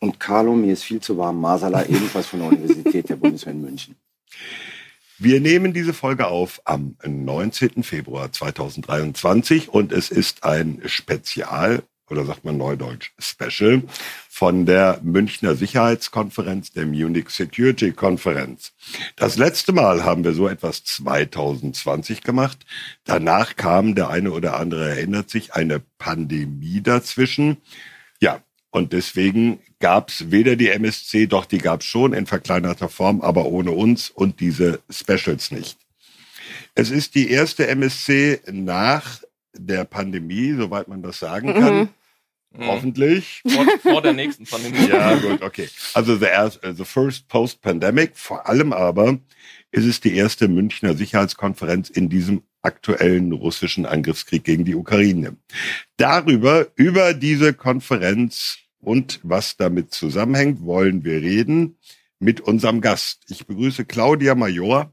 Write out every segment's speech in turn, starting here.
Und Carlo, mir ist viel zu warm. Masala, ebenfalls von der Universität der Bundeswehr in München. Wir nehmen diese Folge auf am 19. Februar 2023 und es ist ein Spezial oder sagt man Neudeutsch Special von der Münchner Sicherheitskonferenz, der Munich Security Konferenz. Das letzte Mal haben wir so etwas 2020 gemacht. Danach kam, der eine oder andere erinnert sich, eine Pandemie dazwischen. Ja, und deswegen gab es weder die MSC, doch die gab es schon in verkleinerter Form, aber ohne uns und diese Specials nicht. Es ist die erste MSC nach der Pandemie, soweit man das sagen kann. Mhm. Hoffentlich. Vor, vor der nächsten Pandemie. Ja, gut, okay. Also the, äh, the first post-pandemic, vor allem aber ist es die erste Münchner Sicherheitskonferenz in diesem aktuellen russischen Angriffskrieg gegen die Ukraine. Darüber, über diese Konferenz und was damit zusammenhängt, wollen wir reden mit unserem Gast. Ich begrüße Claudia Major.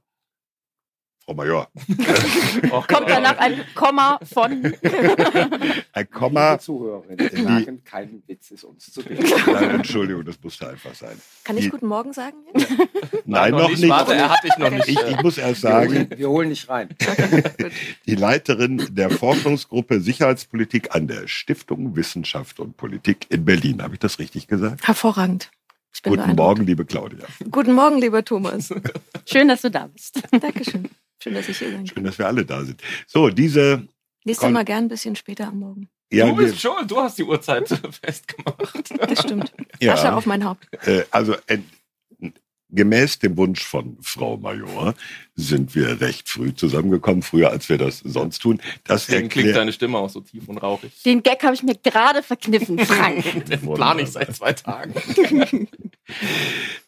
Frau Major, Och, Kommt danach ein Komma von. ein Komma. Liebe Zuhörerinnen, Die- wir merken, kein Witz ist uns zu billig. Nein, Entschuldigung, das musste einfach sein. Kann Die- ich Guten Morgen sagen? jetzt? Nein, noch nicht. Warte, er hat dich noch nicht. Ich, ich muss erst Wir sagen, holen, wir holen nicht rein. die Leiterin der Forschungsgruppe Sicherheitspolitik an der Stiftung Wissenschaft und Politik in Berlin. Habe ich das richtig gesagt? Hervorragend. Ich Guten. Morgen, liebe Claudia. Guten Morgen, lieber Thomas. Schön, dass du da bist. Dankeschön. Schön, dass ich hier kann. Schön, dass wir alle da sind. So, diese, Nächstes Mal gern ein bisschen später am Morgen. ja, du bist schuld, du hast die Uhrzeit festgemacht. Das stimmt. Asche ja auf mein Haupt. äh, also äh, gemäß dem Wunsch von Frau Major sind wir recht früh zusammengekommen, früher als wir das sonst tun. Das Deswegen klingt deine Stimme auch so tief und rauchig. Den Gag habe ich mir gerade verkniffen, Frank. Den plane ich seit zwei Tagen.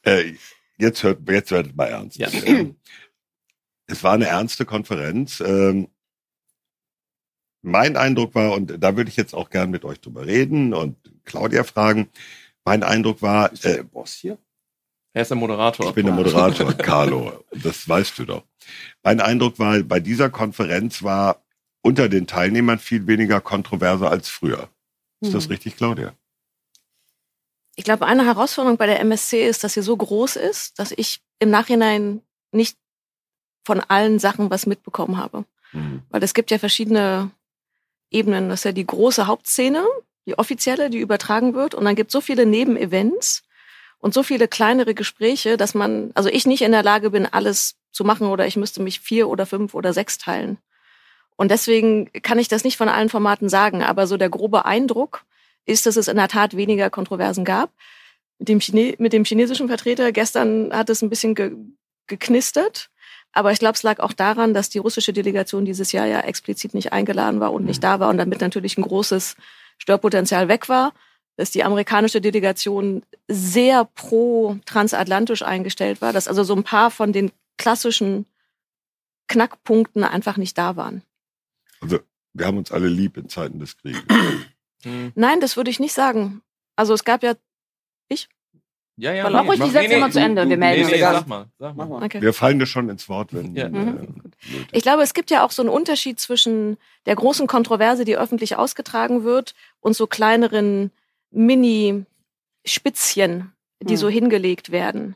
äh, jetzt hört, jetzt werdet mal ernst. Ja. Es war eine ernste Konferenz. Ähm, mein Eindruck war, und da würde ich jetzt auch gern mit euch drüber reden und Claudia fragen. Mein Eindruck war, Bist du äh, der Boss hier? Er ist der Moderator. ich bin der Moderator, Carlo, das weißt du doch. Mein Eindruck war, bei dieser Konferenz war unter den Teilnehmern viel weniger kontroverser als früher. Ist das Hm. richtig, Claudia? Ich glaube, eine Herausforderung bei der MSC ist, dass sie so groß ist, dass ich im Nachhinein nicht von allen Sachen was mitbekommen habe. Hm. Weil es gibt ja verschiedene Ebenen. Das ist ja die große Hauptszene, die offizielle, die übertragen wird. Und dann gibt es so viele Nebenevents und so viele kleinere Gespräche, dass man, also ich nicht in der Lage bin, alles zu machen oder ich müsste mich vier oder fünf oder sechs teilen. Und deswegen kann ich das nicht von allen Formaten sagen. Aber so der grobe Eindruck ist, dass es in der Tat weniger Kontroversen gab. Mit dem, Chine mit dem chinesischen Vertreter gestern hat es ein bisschen ge geknistert. Aber ich glaube, es lag auch daran, dass die russische Delegation dieses Jahr ja explizit nicht eingeladen war und nicht da war und damit natürlich ein großes Störpotenzial weg war. Dass die amerikanische Delegation sehr pro transatlantisch eingestellt war, dass also so ein paar von den klassischen Knackpunkten einfach nicht da waren. Also, wir haben uns alle lieb in Zeiten des Krieges. Hm. Nein, das würde ich nicht sagen. Also es gab ja, Ja, ja. Mach ruhig die Sätze immer zu Ende, wir melden Nee, uns. nee, sag mal. Sag Mach mal. okay. Wir fallen dir schon ins Wort, wenn. Ja. äh, Mhm. nötig. Ich glaube, es gibt ja auch so einen Unterschied zwischen der großen Kontroverse, die öffentlich ausgetragen wird, und so kleineren Mini-Spitzchen, die Hm. so hingelegt werden.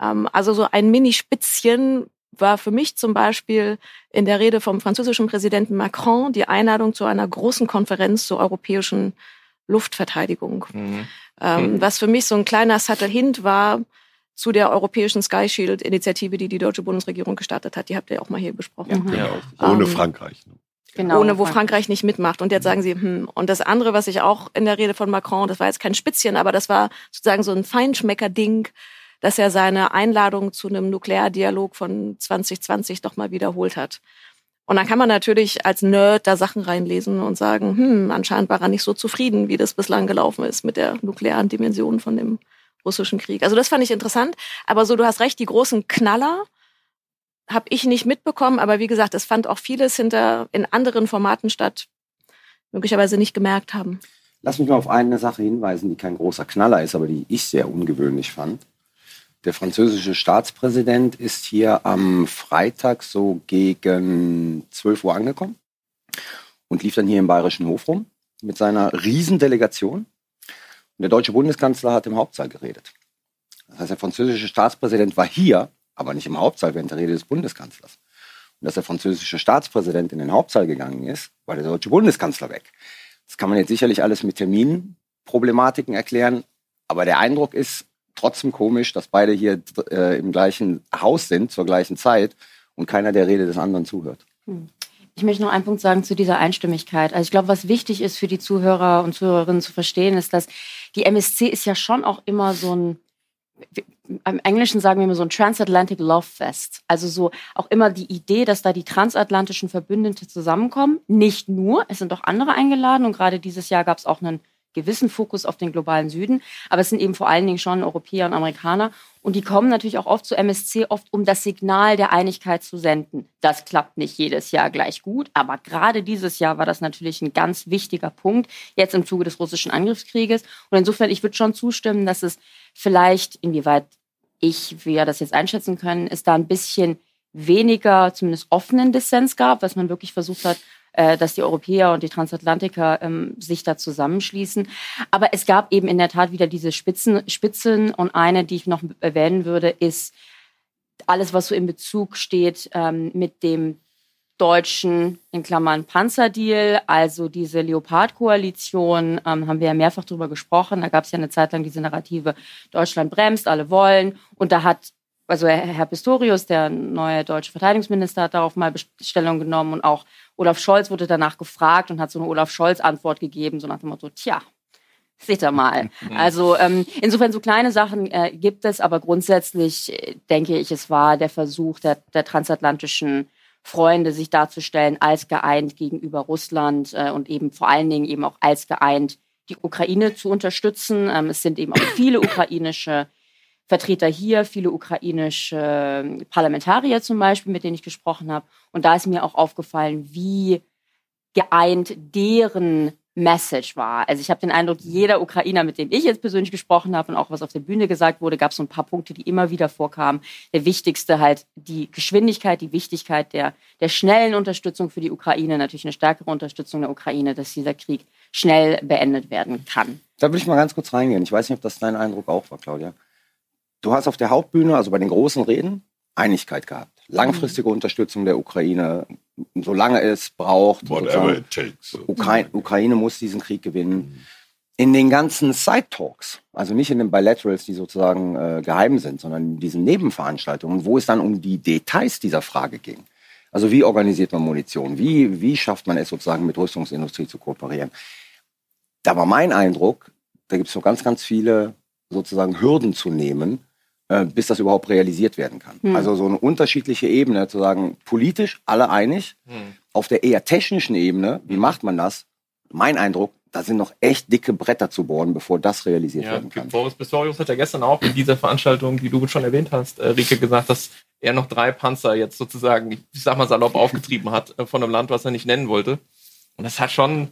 Ähm, also so ein Mini-Spitzchen war für mich zum Beispiel in der Rede vom französischen Präsidenten Macron die Einladung zu einer großen Konferenz zur europäischen Luftverteidigung. Mhm. Ähm, Mhm. Was für mich so ein kleiner Subtle Hint war zu der europäischen Sky Shield Initiative, die die deutsche Bundesregierung gestartet hat. Die habt ihr ja auch mal hier besprochen. Mhm. Ja. Ohne Ähm, Frankreich. ne? Genau. ohne wo Frankreich nicht mitmacht. Und jetzt sagen sie, hm. Und das andere, was ich auch in der Rede von Macron, das war jetzt kein Spitzchen, aber das war sozusagen so ein Feinschmecker-Ding, dass er seine Einladung zu einem Nukleardialog von 2020 doch mal wiederholt hat. Und dann kann man natürlich als Nerd da Sachen reinlesen und sagen, hm, anscheinend war er nicht so zufrieden, wie das bislang gelaufen ist mit der nuklearen Dimension von dem russischen Krieg. Also das fand ich interessant. Aber so, du hast recht, die großen Knaller habe ich nicht mitbekommen. Aber wie gesagt, es fand auch vieles hinter in anderen Formaten statt, möglicherweise nicht gemerkt haben. Lass mich mal auf eine Sache hinweisen, die kein großer Knaller ist, aber die ich sehr ungewöhnlich fand. Der französische Staatspräsident ist hier am Freitag so gegen 12 Uhr angekommen und lief dann hier im Bayerischen Hof rum mit seiner Riesendelegation. Und der deutsche Bundeskanzler hat im Hauptsaal geredet. Das heißt, der französische Staatspräsident war hier, aber nicht im Hauptsaal während der Rede des Bundeskanzlers. Und dass der französische Staatspräsident in den Hauptsaal gegangen ist, war der deutsche Bundeskanzler weg. Das kann man jetzt sicherlich alles mit Terminproblematiken erklären, aber der Eindruck ist trotzdem komisch, dass beide hier äh, im gleichen Haus sind zur gleichen Zeit und keiner der Rede des anderen zuhört. Hm. Ich möchte noch einen Punkt sagen zu dieser Einstimmigkeit. Also ich glaube, was wichtig ist für die Zuhörer und Zuhörerinnen zu verstehen, ist, dass die MSC ist ja schon auch immer so ein, im Englischen sagen wir immer so ein Transatlantic Love Fest. Also so auch immer die Idee, dass da die transatlantischen Verbündete zusammenkommen. Nicht nur, es sind auch andere eingeladen und gerade dieses Jahr gab es auch einen gewissen Fokus auf den globalen Süden, aber es sind eben vor allen Dingen schon Europäer und Amerikaner. Und die kommen natürlich auch oft zu MSC, oft um das Signal der Einigkeit zu senden. Das klappt nicht jedes Jahr gleich gut, aber gerade dieses Jahr war das natürlich ein ganz wichtiger Punkt, jetzt im Zuge des russischen Angriffskrieges. Und insofern, ich würde schon zustimmen, dass es vielleicht, inwieweit ich, wir das jetzt einschätzen können, ist da ein bisschen weniger, zumindest offenen Dissens gab, was man wirklich versucht hat, dass die Europäer und die Transatlantiker ähm, sich da zusammenschließen. Aber es gab eben in der Tat wieder diese Spitzen, Spitzen und eine, die ich noch erwähnen würde, ist alles, was so in Bezug steht ähm, mit dem deutschen, in Klammern, Panzerdeal, also diese Leopard-Koalition, ähm, haben wir ja mehrfach drüber gesprochen. Da gab es ja eine Zeit lang diese Narrative, Deutschland bremst, alle wollen. Und da hat also Herr Pistorius, der neue deutsche Verteidigungsminister, hat darauf mal Stellung genommen und auch Olaf Scholz wurde danach gefragt und hat so eine Olaf Scholz-Antwort gegeben, so nach dem Motto, tja, seht ihr mal. Also ähm, insofern so kleine Sachen äh, gibt es, aber grundsätzlich äh, denke ich, es war der Versuch der, der transatlantischen Freunde, sich darzustellen als geeint gegenüber Russland äh, und eben vor allen Dingen eben auch als geeint die Ukraine zu unterstützen. Ähm, es sind eben auch viele ukrainische Vertreter hier, viele ukrainische ähm, Parlamentarier zum Beispiel, mit denen ich gesprochen habe. Und da ist mir auch aufgefallen, wie geeint deren Message war. Also ich habe den Eindruck, jeder Ukrainer, mit dem ich jetzt persönlich gesprochen habe und auch was auf der Bühne gesagt wurde, gab es so ein paar Punkte, die immer wieder vorkamen. Der wichtigste halt die Geschwindigkeit, die Wichtigkeit der, der schnellen Unterstützung für die Ukraine, natürlich eine stärkere Unterstützung der Ukraine, dass dieser Krieg schnell beendet werden kann. Da will ich mal ganz kurz reingehen. Ich weiß nicht, ob das dein Eindruck auch war, Claudia du hast auf der Hauptbühne, also bei den großen Reden, Einigkeit gehabt. Langfristige Unterstützung der Ukraine, solange es braucht. Whatever it takes. Ukraine, Ukraine muss diesen Krieg gewinnen. In den ganzen Side-Talks, also nicht in den Bilaterals, die sozusagen äh, geheim sind, sondern in diesen Nebenveranstaltungen, wo es dann um die Details dieser Frage ging. Also wie organisiert man Munition? Wie, wie schafft man es sozusagen mit Rüstungsindustrie zu kooperieren? Da war mein Eindruck, da gibt es so ganz, ganz viele sozusagen Hürden zu nehmen, äh, bis das überhaupt realisiert werden kann. Hm. Also so eine unterschiedliche Ebene, zu sagen, politisch alle einig, hm. auf der eher technischen Ebene, wie hm. macht man das? Mein Eindruck, da sind noch echt dicke Bretter zu bohren, bevor das realisiert ja, werden kann. Boris Pistorius hat ja gestern auch in dieser Veranstaltung, die du schon erwähnt hast, äh, Rike, gesagt, dass er noch drei Panzer jetzt sozusagen, ich sag mal salopp, aufgetrieben hat äh, von einem Land, was er nicht nennen wollte. Und das hat schon,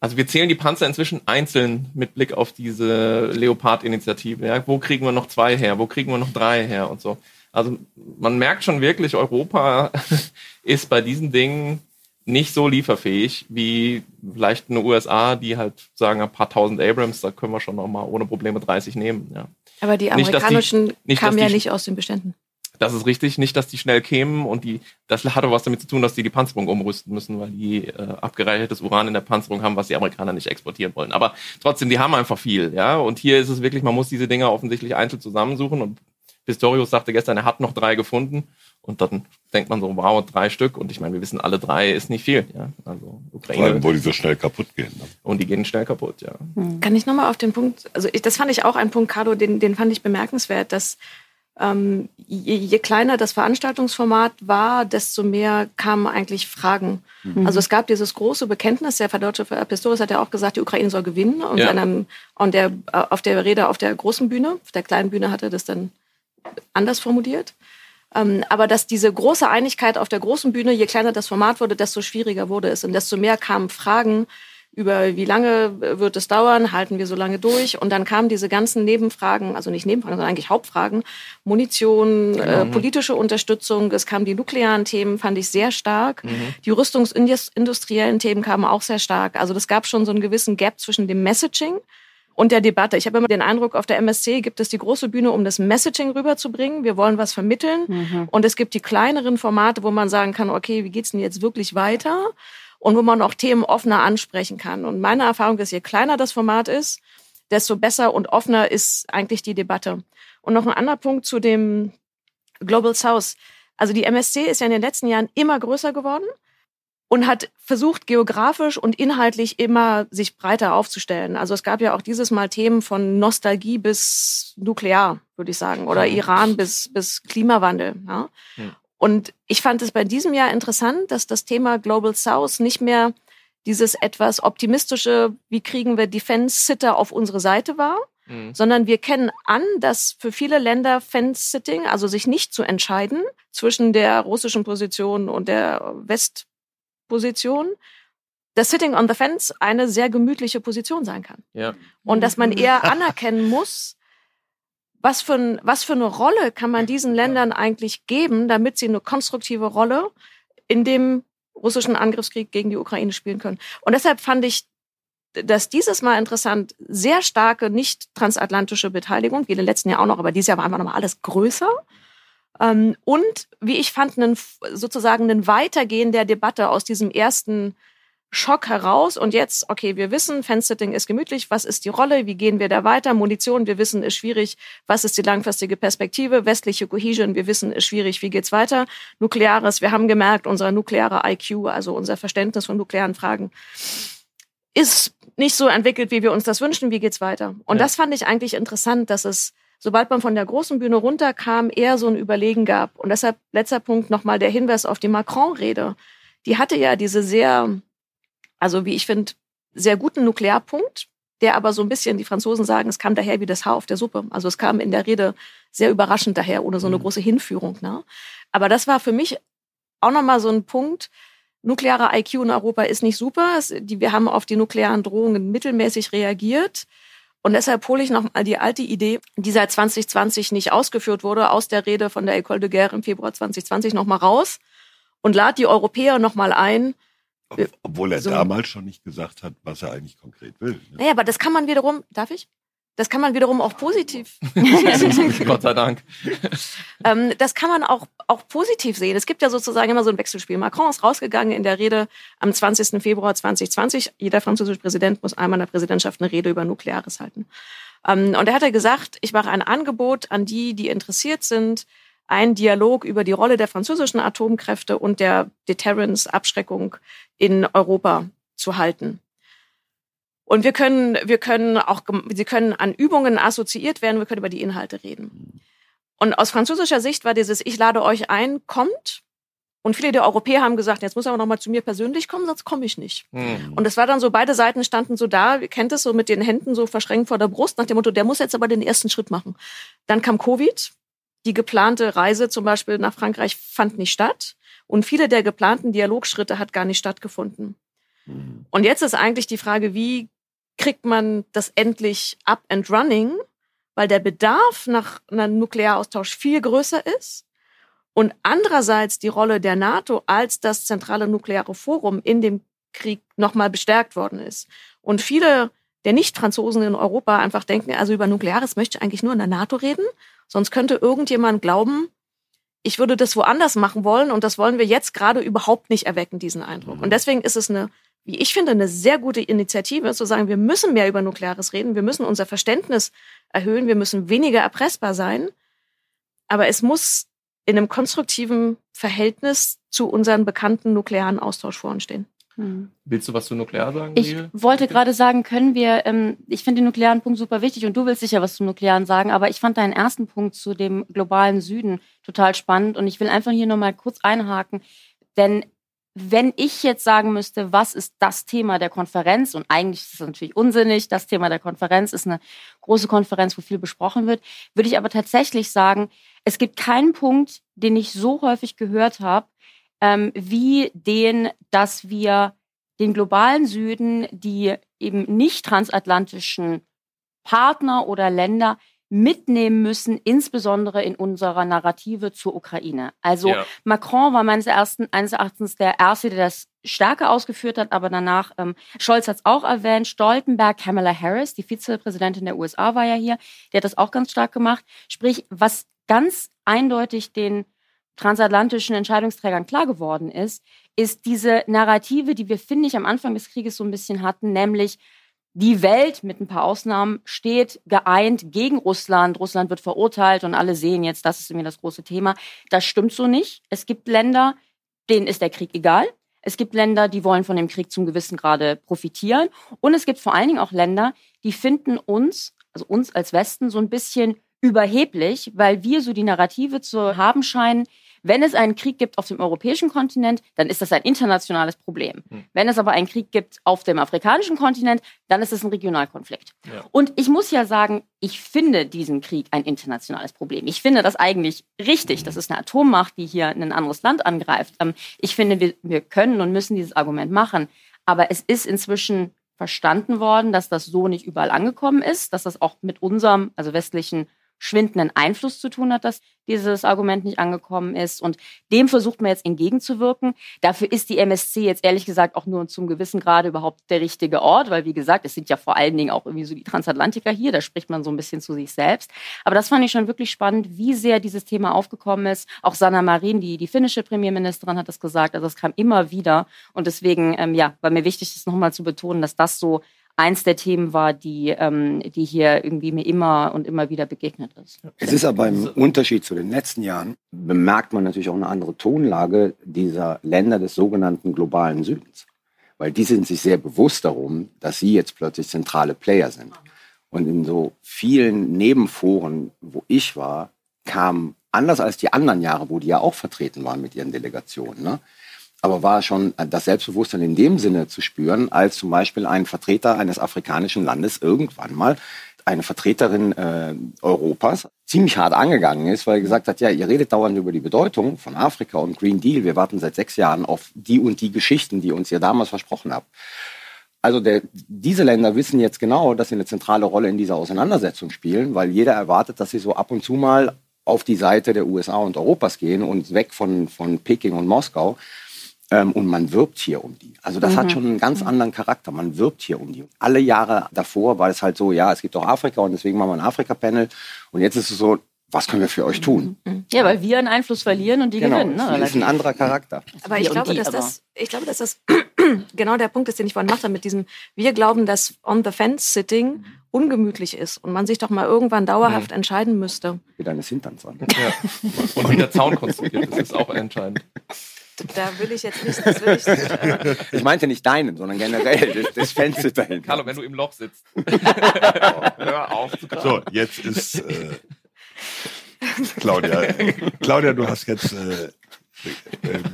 also wir zählen die Panzer inzwischen einzeln mit Blick auf diese Leopard-Initiative. Ja? Wo kriegen wir noch zwei her? Wo kriegen wir noch drei her und so? Also man merkt schon wirklich, Europa ist bei diesen Dingen nicht so lieferfähig wie vielleicht eine USA, die halt sagen, ein paar tausend Abrams, da können wir schon noch mal ohne Probleme 30 nehmen. Ja. Aber die amerikanischen nicht, die, nicht, kamen ja nicht aus den Beständen. Das ist richtig, nicht, dass die schnell kämen und die, das hatte was damit zu tun, dass die die Panzerung umrüsten müssen, weil die äh, abgereichertes Uran in der Panzerung haben, was die Amerikaner nicht exportieren wollen. Aber trotzdem, die haben einfach viel, ja. Und hier ist es wirklich, man muss diese Dinger offensichtlich einzeln zusammensuchen und Pistorius sagte gestern, er hat noch drei gefunden. Und dann denkt man so, wow, drei Stück. Und ich meine, wir wissen, alle drei ist nicht viel. Ja? Also Ukraine. Vor allem, wo die so schnell kaputt gehen. Ne? Und die gehen schnell kaputt, ja. Hm. Kann ich nochmal auf den Punkt, also ich, das fand ich auch ein Punkt, Carlo, den, den fand ich bemerkenswert, dass ähm, je, je, kleiner das Veranstaltungsformat war, desto mehr kamen eigentlich Fragen. Mhm. Also es gab dieses große Bekenntnis, der verdeutsche Pistorius hat ja auch gesagt, die Ukraine soll gewinnen. Und, ja. einem, und der, auf der Rede auf der großen Bühne, auf der kleinen Bühne hat er das dann anders formuliert. Ähm, aber dass diese große Einigkeit auf der großen Bühne, je kleiner das Format wurde, desto schwieriger wurde es. Und desto mehr kamen Fragen, über wie lange wird es dauern, halten wir so lange durch. Und dann kamen diese ganzen Nebenfragen, also nicht Nebenfragen, sondern eigentlich Hauptfragen, Munition, genau. äh, politische Unterstützung, es kamen die nuklearen Themen, fand ich sehr stark. Mhm. Die rüstungsindustriellen Themen kamen auch sehr stark. Also das gab schon so einen gewissen Gap zwischen dem Messaging und der Debatte. Ich habe immer den Eindruck, auf der MSC gibt es die große Bühne, um das Messaging rüberzubringen. Wir wollen was vermitteln. Mhm. Und es gibt die kleineren Formate, wo man sagen kann, okay, wie geht's denn jetzt wirklich weiter? Und wo man auch Themen offener ansprechen kann. Und meine Erfahrung ist, je kleiner das Format ist, desto besser und offener ist eigentlich die Debatte. Und noch ein anderer Punkt zu dem Global South. Also die MSC ist ja in den letzten Jahren immer größer geworden und hat versucht, geografisch und inhaltlich immer sich breiter aufzustellen. Also es gab ja auch dieses Mal Themen von Nostalgie bis Nuklear, würde ich sagen, oder Iran bis, bis Klimawandel. Ja? ja. Und ich fand es bei diesem Jahr interessant, dass das Thema Global South nicht mehr dieses etwas optimistische, wie kriegen wir Defense-Sitter auf unsere Seite war, mhm. sondern wir kennen an, dass für viele Länder Fence-Sitting, also sich nicht zu entscheiden zwischen der russischen Position und der Westposition, dass Sitting on the Fence eine sehr gemütliche Position sein kann. Ja. Und dass man eher anerkennen muss, was für, ein, was für eine Rolle kann man diesen Ländern eigentlich geben, damit sie eine konstruktive Rolle in dem russischen Angriffskrieg gegen die Ukraine spielen können. Und deshalb fand ich dass dieses Mal interessant sehr starke nicht transatlantische Beteiligung, wie in den letzten Jahren auch noch, aber dieses Jahr war einfach nochmal alles größer. Ähm, und wie ich fand, einen, sozusagen ein Weitergehen der Debatte aus diesem ersten Schock heraus und jetzt, okay, wir wissen, Fence-Sitting ist gemütlich, was ist die Rolle, wie gehen wir da weiter? Munition, wir wissen, ist schwierig, was ist die langfristige Perspektive? Westliche Cohesion, wir wissen, ist schwierig, wie geht's weiter? Nukleares, wir haben gemerkt, unser nukleare IQ, also unser Verständnis von nuklearen Fragen, ist nicht so entwickelt, wie wir uns das wünschen, wie geht's weiter? Und ja. das fand ich eigentlich interessant, dass es, sobald man von der großen Bühne runterkam, eher so ein Überlegen gab. Und deshalb, letzter Punkt, nochmal der Hinweis auf die Macron-Rede. Die hatte ja diese sehr also wie ich finde, sehr guten Nuklearpunkt, der aber so ein bisschen, die Franzosen sagen, es kam daher wie das Haar auf der Suppe. Also es kam in der Rede sehr überraschend daher, ohne so eine mhm. große Hinführung. Ne? Aber das war für mich auch nochmal so ein Punkt, nukleare IQ in Europa ist nicht super. Es, die, wir haben auf die nuklearen Drohungen mittelmäßig reagiert. Und deshalb hole ich noch mal die alte Idee, die seit 2020 nicht ausgeführt wurde, aus der Rede von der École de Guerre im Februar 2020 noch mal raus und lad die Europäer noch mal ein, obwohl er so. damals schon nicht gesagt hat, was er eigentlich konkret will. Ne? Naja, aber das kann man wiederum, darf ich? Das kann man wiederum auch positiv. Gott sei Dank. ähm, das kann man auch, auch positiv sehen. Es gibt ja sozusagen immer so ein Wechselspiel. Macron ist rausgegangen in der Rede am 20. Februar 2020. Jeder französische Präsident muss einmal in der Präsidentschaft eine Rede über Nukleares halten. Ähm, und er hat gesagt, ich mache ein Angebot an die, die interessiert sind, einen Dialog über die Rolle der französischen Atomkräfte und der Deterrence, Abschreckung in Europa zu halten. Und wir können, wir können auch, sie können an Übungen assoziiert werden, wir können über die Inhalte reden. Und aus französischer Sicht war dieses Ich lade euch ein, kommt. Und viele der Europäer haben gesagt, jetzt muss er aber noch mal zu mir persönlich kommen, sonst komme ich nicht. Mhm. Und es war dann so, beide Seiten standen so da, ihr kennt es so mit den Händen so verschränkt vor der Brust, nach dem Motto, der muss jetzt aber den ersten Schritt machen. Dann kam Covid, die geplante Reise zum Beispiel nach Frankreich fand nicht statt und viele der geplanten Dialogschritte hat gar nicht stattgefunden. Mhm. Und jetzt ist eigentlich die Frage, wie kriegt man das endlich up and running, weil der Bedarf nach einem Nuklearaustausch viel größer ist und andererseits die Rolle der NATO als das zentrale nukleare Forum in dem Krieg nochmal bestärkt worden ist. Und viele der Nicht-Franzosen in Europa einfach denken, also über Nukleares möchte ich eigentlich nur in der NATO reden Sonst könnte irgendjemand glauben, ich würde das woanders machen wollen und das wollen wir jetzt gerade überhaupt nicht erwecken, diesen Eindruck. Und mhm. deswegen ist es eine, wie ich finde, eine sehr gute Initiative, zu sagen, wir müssen mehr über Nukleares reden, wir müssen unser Verständnis erhöhen, wir müssen weniger erpressbar sein, aber es muss in einem konstruktiven Verhältnis zu unseren bekannten nuklearen Austauschforen stehen. Hm. Willst du was zu nuklear sagen? Ich Rieke? wollte gerade sagen, können wir, ähm, ich finde den nuklearen Punkt super wichtig und du willst sicher was zum Nuklearen sagen, aber ich fand deinen ersten Punkt zu dem globalen Süden total spannend und ich will einfach hier nochmal kurz einhaken, denn wenn ich jetzt sagen müsste, was ist das Thema der Konferenz, und eigentlich ist es natürlich unsinnig, das Thema der Konferenz ist eine große Konferenz, wo viel besprochen wird, würde ich aber tatsächlich sagen, es gibt keinen Punkt, den ich so häufig gehört habe, ähm, wie den, dass wir den globalen Süden, die eben nicht transatlantischen Partner oder Länder mitnehmen müssen, insbesondere in unserer Narrative zur Ukraine. Also ja. Macron war meines, Erachtens der Erste, der das stärker ausgeführt hat, aber danach, ähm, Scholz hat es auch erwähnt, Stoltenberg, Kamala Harris, die Vizepräsidentin der USA war ja hier, der hat das auch ganz stark gemacht. Sprich, was ganz eindeutig den transatlantischen Entscheidungsträgern klar geworden ist, ist diese Narrative, die wir, finde ich, am Anfang des Krieges so ein bisschen hatten, nämlich die Welt mit ein paar Ausnahmen steht geeint gegen Russland. Russland wird verurteilt und alle sehen jetzt, das ist irgendwie das große Thema. Das stimmt so nicht. Es gibt Länder, denen ist der Krieg egal. Es gibt Länder, die wollen von dem Krieg zum gewissen Grade profitieren. Und es gibt vor allen Dingen auch Länder, die finden uns, also uns als Westen, so ein bisschen überheblich, weil wir so die Narrative zu haben scheinen, wenn es einen Krieg gibt auf dem europäischen Kontinent, dann ist das ein internationales Problem. Hm. Wenn es aber einen Krieg gibt auf dem afrikanischen Kontinent, dann ist es ein Regionalkonflikt. Ja. Und ich muss ja sagen, ich finde diesen Krieg ein internationales Problem. Ich finde das eigentlich richtig. Das ist eine Atommacht, die hier ein anderes Land angreift. Ähm, ich finde, wir, wir können und müssen dieses Argument machen. Aber es ist inzwischen verstanden worden, dass das so nicht überall angekommen ist, dass das auch mit unserem, also westlichen schwindenden Einfluss zu tun hat, dass dieses Argument nicht angekommen ist. Und dem versucht man jetzt entgegenzuwirken. Dafür ist die MSC jetzt ehrlich gesagt auch nur zum gewissen Grade überhaupt der richtige Ort, weil wie gesagt, es sind ja vor allen Dingen auch irgendwie so die Transatlantiker hier, da spricht man so ein bisschen zu sich selbst. Aber das fand ich schon wirklich spannend, wie sehr dieses Thema aufgekommen ist. Auch Sanna Marin, die, die finnische Premierministerin, hat das gesagt. Also es kam immer wieder. Und deswegen, ähm, ja, war mir wichtig, das nochmal zu betonen, dass das so eins der Themen war, die, ähm, die hier irgendwie mir immer und immer wieder begegnet ist. Es ist aber im Unterschied zu den letzten Jahren, bemerkt man natürlich auch eine andere Tonlage dieser Länder des sogenannten globalen Südens. Weil die sind sich sehr bewusst darum, dass sie jetzt plötzlich zentrale Player sind. Und in so vielen Nebenforen, wo ich war, kam anders als die anderen Jahre, wo die ja auch vertreten waren mit ihren Delegationen, ne, aber war schon das Selbstbewusstsein in dem Sinne zu spüren, als zum Beispiel ein Vertreter eines afrikanischen Landes irgendwann mal eine Vertreterin äh, Europas ziemlich hart angegangen ist, weil er gesagt hat, ja, ihr redet dauernd über die Bedeutung von Afrika und Green Deal. Wir warten seit sechs Jahren auf die und die Geschichten, die uns ihr damals versprochen habt. Also der, diese Länder wissen jetzt genau, dass sie eine zentrale Rolle in dieser Auseinandersetzung spielen, weil jeder erwartet, dass sie so ab und zu mal auf die Seite der USA und Europas gehen und weg von, von Peking und Moskau. Ähm, und man wirbt hier um die. Also das mhm. hat schon einen ganz anderen Charakter. Man wirbt hier um die. Alle Jahre davor war es halt so, ja, es gibt doch Afrika und deswegen machen wir ein Afrika-Panel. Und jetzt ist es so, was können wir für euch tun? Mhm. Ja, weil wir einen Einfluss verlieren und die genau. gewinnen. Ne? Das ist ein anderer Charakter. Aber ich glaube, die, dass das, ich glaube, dass das genau der Punkt ist, den ich vorhin machte, mit diesem, wir glauben, dass On-the-Fence-Sitting ungemütlich ist und man sich doch mal irgendwann dauerhaft mhm. entscheiden müsste. Wie deine Hinterns an. Ja. Und wie der Zaun konstruiert ist, ist auch entscheidend da will ich jetzt nicht. Das will ich, nicht ich meinte nicht deinen, sondern generell das, das Fenster dahin. Carlo, wenn du im Loch sitzt. Hör auf zu So, jetzt ist äh, Claudia. Claudia, du hast jetzt. Äh, äh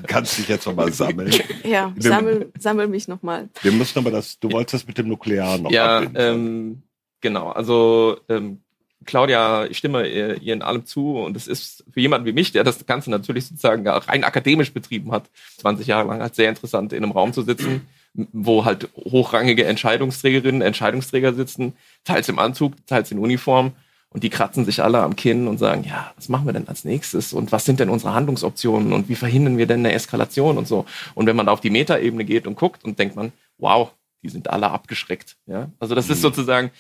kannst dich jetzt nochmal sammeln. Ja, sammel, sammel mich nochmal. Wir müssen aber das, du wolltest das mit dem Nuklearen noch Ja, ähm, genau. Also ähm, Claudia, ich stimme ihr, ihr in allem zu und es ist für jemanden wie mich, der das Ganze natürlich sozusagen rein akademisch betrieben hat, 20 Jahre lang, halt sehr interessant, in einem Raum zu sitzen, wo halt hochrangige Entscheidungsträgerinnen, Entscheidungsträger sitzen, teils im Anzug, teils in Uniform und die kratzen sich alle am Kinn und sagen, ja, was machen wir denn als nächstes und was sind denn unsere Handlungsoptionen und wie verhindern wir denn eine Eskalation und so. Und wenn man da auf die Metaebene geht und guckt und denkt man, wow, die sind alle abgeschreckt. Ja, also das ist mhm. sozusagen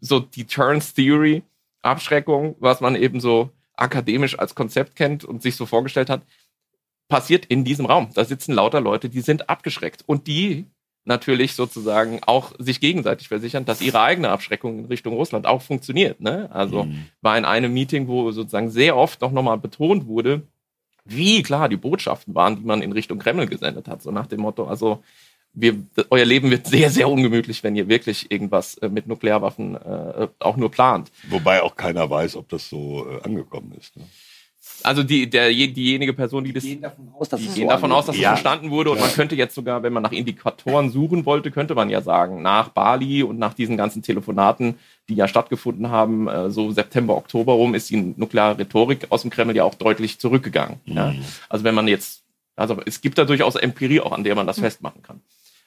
so die Turns Theory Abschreckung, was man eben so akademisch als Konzept kennt und sich so vorgestellt hat, passiert in diesem Raum. Da sitzen lauter Leute, die sind abgeschreckt und die natürlich sozusagen auch sich gegenseitig versichern, dass ihre eigene Abschreckung in Richtung Russland auch funktioniert. Ne? Also mhm. war in einem Meeting, wo sozusagen sehr oft noch nochmal betont wurde, wie klar die Botschaften waren, die man in Richtung Kreml gesendet hat. So nach dem Motto, also wir, euer Leben wird sehr, sehr ungemütlich, wenn ihr wirklich irgendwas äh, mit Nuklearwaffen äh, auch nur plant. Wobei auch keiner weiß, ob das so äh, angekommen ist. Ne? Also die, der, diejenige Person, die das, Die gehen davon aus, dass gehen so davon aus, dass angeht. es verstanden wurde und man könnte jetzt sogar, wenn man nach Indikatoren suchen wollte, könnte man ja sagen, nach Bali und nach diesen ganzen Telefonaten, die ja stattgefunden haben, äh, so September, Oktober rum, ist die nukleare Rhetorik aus dem Kreml ja auch deutlich zurückgegangen. Ja? Also wenn man jetzt, also es gibt da durchaus Empirie auch, an der man das festmachen kann.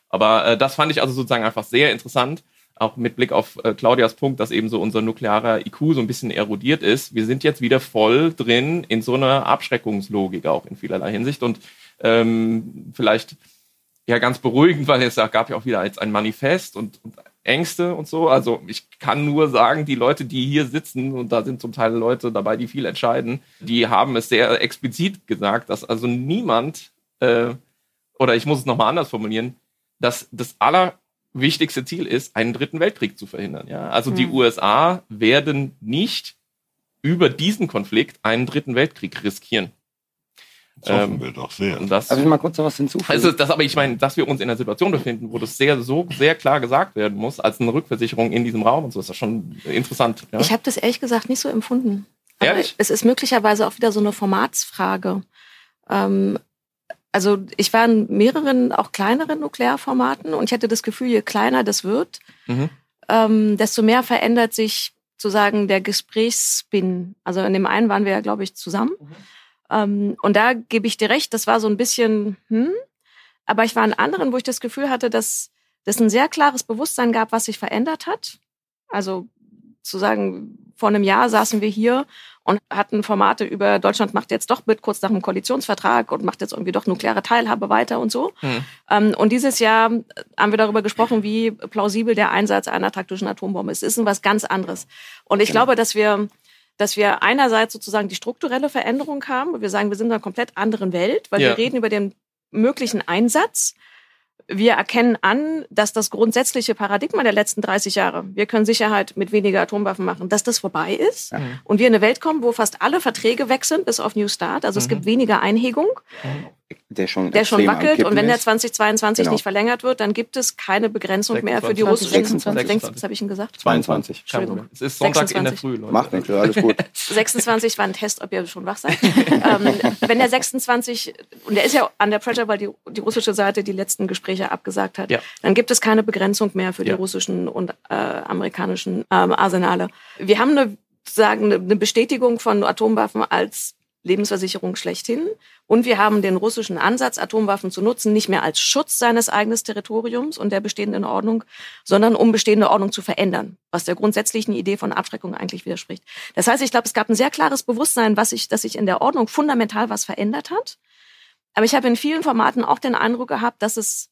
Aber äh, das fand ich also sozusagen einfach sehr interessant, auch mit Blick auf äh, Claudias Punkt, dass eben so unser nuklearer IQ so ein bisschen erodiert ist. Wir sind jetzt wieder voll drin in so einer Abschreckungslogik auch in vielerlei Hinsicht und ähm, vielleicht ja ganz beruhigend, weil es gab ja auch wieder jetzt ein Manifest und, und Ängste und so. Also ich kann nur sagen, die Leute, die hier sitzen, und da sind zum Teil Leute dabei, die viel entscheiden, die haben es sehr explizit gesagt, dass also niemand, äh, oder ich muss es nochmal anders formulieren, dass das allerwichtigste Ziel ist, einen dritten Weltkrieg zu verhindern. Ja? Also die Hm. USA werden nicht über diesen Konflikt einen dritten Weltkrieg riskieren. Das hoffen Ähm, wir doch sehr. Das, Darf ich mal kurz noch was hinzufügen? also das, aber ich meine, dass wir uns in einer Situation befinden, wo das sehr, so sehr klar gesagt werden muss, als eine Rückversicherung in diesem Raum und so, ist das schon interessant. Ja? Ich habe das ehrlich gesagt nicht so empfunden. Aber Ehrlich? Es ist möglicherweise auch wieder so eine Formatsfrage. Ähm, also ich war in mehreren, auch kleineren Nuklearformaten und ich hatte das Gefühl, je kleiner das wird, Mhm. ähm, desto mehr verändert sich sozusagen der Gesprächsspin. Also in dem einen waren wir ja, glaube ich, zusammen. Ähm, und da gebe ich dir recht, das war so ein bisschen, hm, aber ich war in anderen, wo ich das Gefühl hatte, dass es ein sehr klares Bewusstsein gab, was sich verändert hat. Also zu sagen, vor einem Jahr saßen wir hier und hatten Formate über Deutschland macht jetzt doch mit, kurz nach dem Koalitionsvertrag und macht jetzt irgendwie doch nukleare Teilhabe weiter und so. Hm. Ähm, und dieses Jahr haben wir darüber gesprochen, wie plausibel der Einsatz einer taktischen Atombombe ist. Es ist was ganz anderes. Und ich glaube, dass wir, dass wir einerseits sozusagen die strukturelle Veränderung haben. Wir sagen, wir sind in einer komplett anderen Welt, weil Ja. wir reden über den möglichen Einsatz. Wir erkennen an, dass das grundsätzliche Paradigma der letzten 30 Jahre, wir können Sicherheit mit weniger Atomwaffen machen, dass das vorbei ist. Mhm. Und wir in eine Welt kommen, wo fast alle Verträge weg sind, bis auf New Start. Also es Mhm. gibt weniger Einhegung der schon, der schon wackelt. Und wenn der ist. 2022 Genau. nicht verlängert wird, dann gibt es keine Begrenzung mehr für die 26. russischen. 26. Was habe ich denn gesagt? 22. Kein Problem. Es ist Sonntag in der 26. Früh, Leute. Macht nichts, alles gut. 26 war ein Test, ob ihr schon wach seid. ähm, wenn der 26, und der ist ja under pressure, weil die, die russische Seite die letzten Gespräche abgesagt hat, Ja. dann gibt es keine Begrenzung mehr für die Ja. russischen und äh, amerikanischen ähm, Arsenale. Wir haben eine, sagen, eine Bestätigung von Atomwaffen als Lebensversicherung schlechthin. Und wir haben den russischen Ansatz, Atomwaffen zu nutzen, nicht mehr als Schutz seines eigenen Territoriums und der bestehenden Ordnung, sondern um bestehende Ordnung zu verändern, was der grundsätzlichen Idee von Abschreckung eigentlich widerspricht. Das heißt, ich glaube, es gab ein sehr klares Bewusstsein, was sich, dass sich in der Ordnung fundamental was verändert hat. Aber ich habe in vielen Formaten auch den Eindruck gehabt, dass es,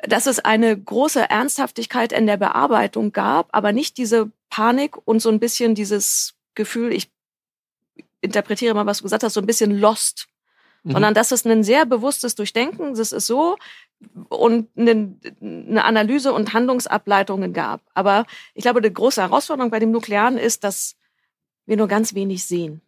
dass es eine große Ernsthaftigkeit in der Bearbeitung gab, aber nicht diese Panik und so ein bisschen dieses Gefühl, ich interpretiere mal, was du gesagt hast, so ein bisschen lost. Mhm. Sondern dass es ein sehr bewusstes Durchdenken, das ist so, und eine, eine Analyse und Handlungsableitungen gab. Aber ich glaube, die große Herausforderung bei dem Nuklearen ist, dass wir nur ganz wenig sehen.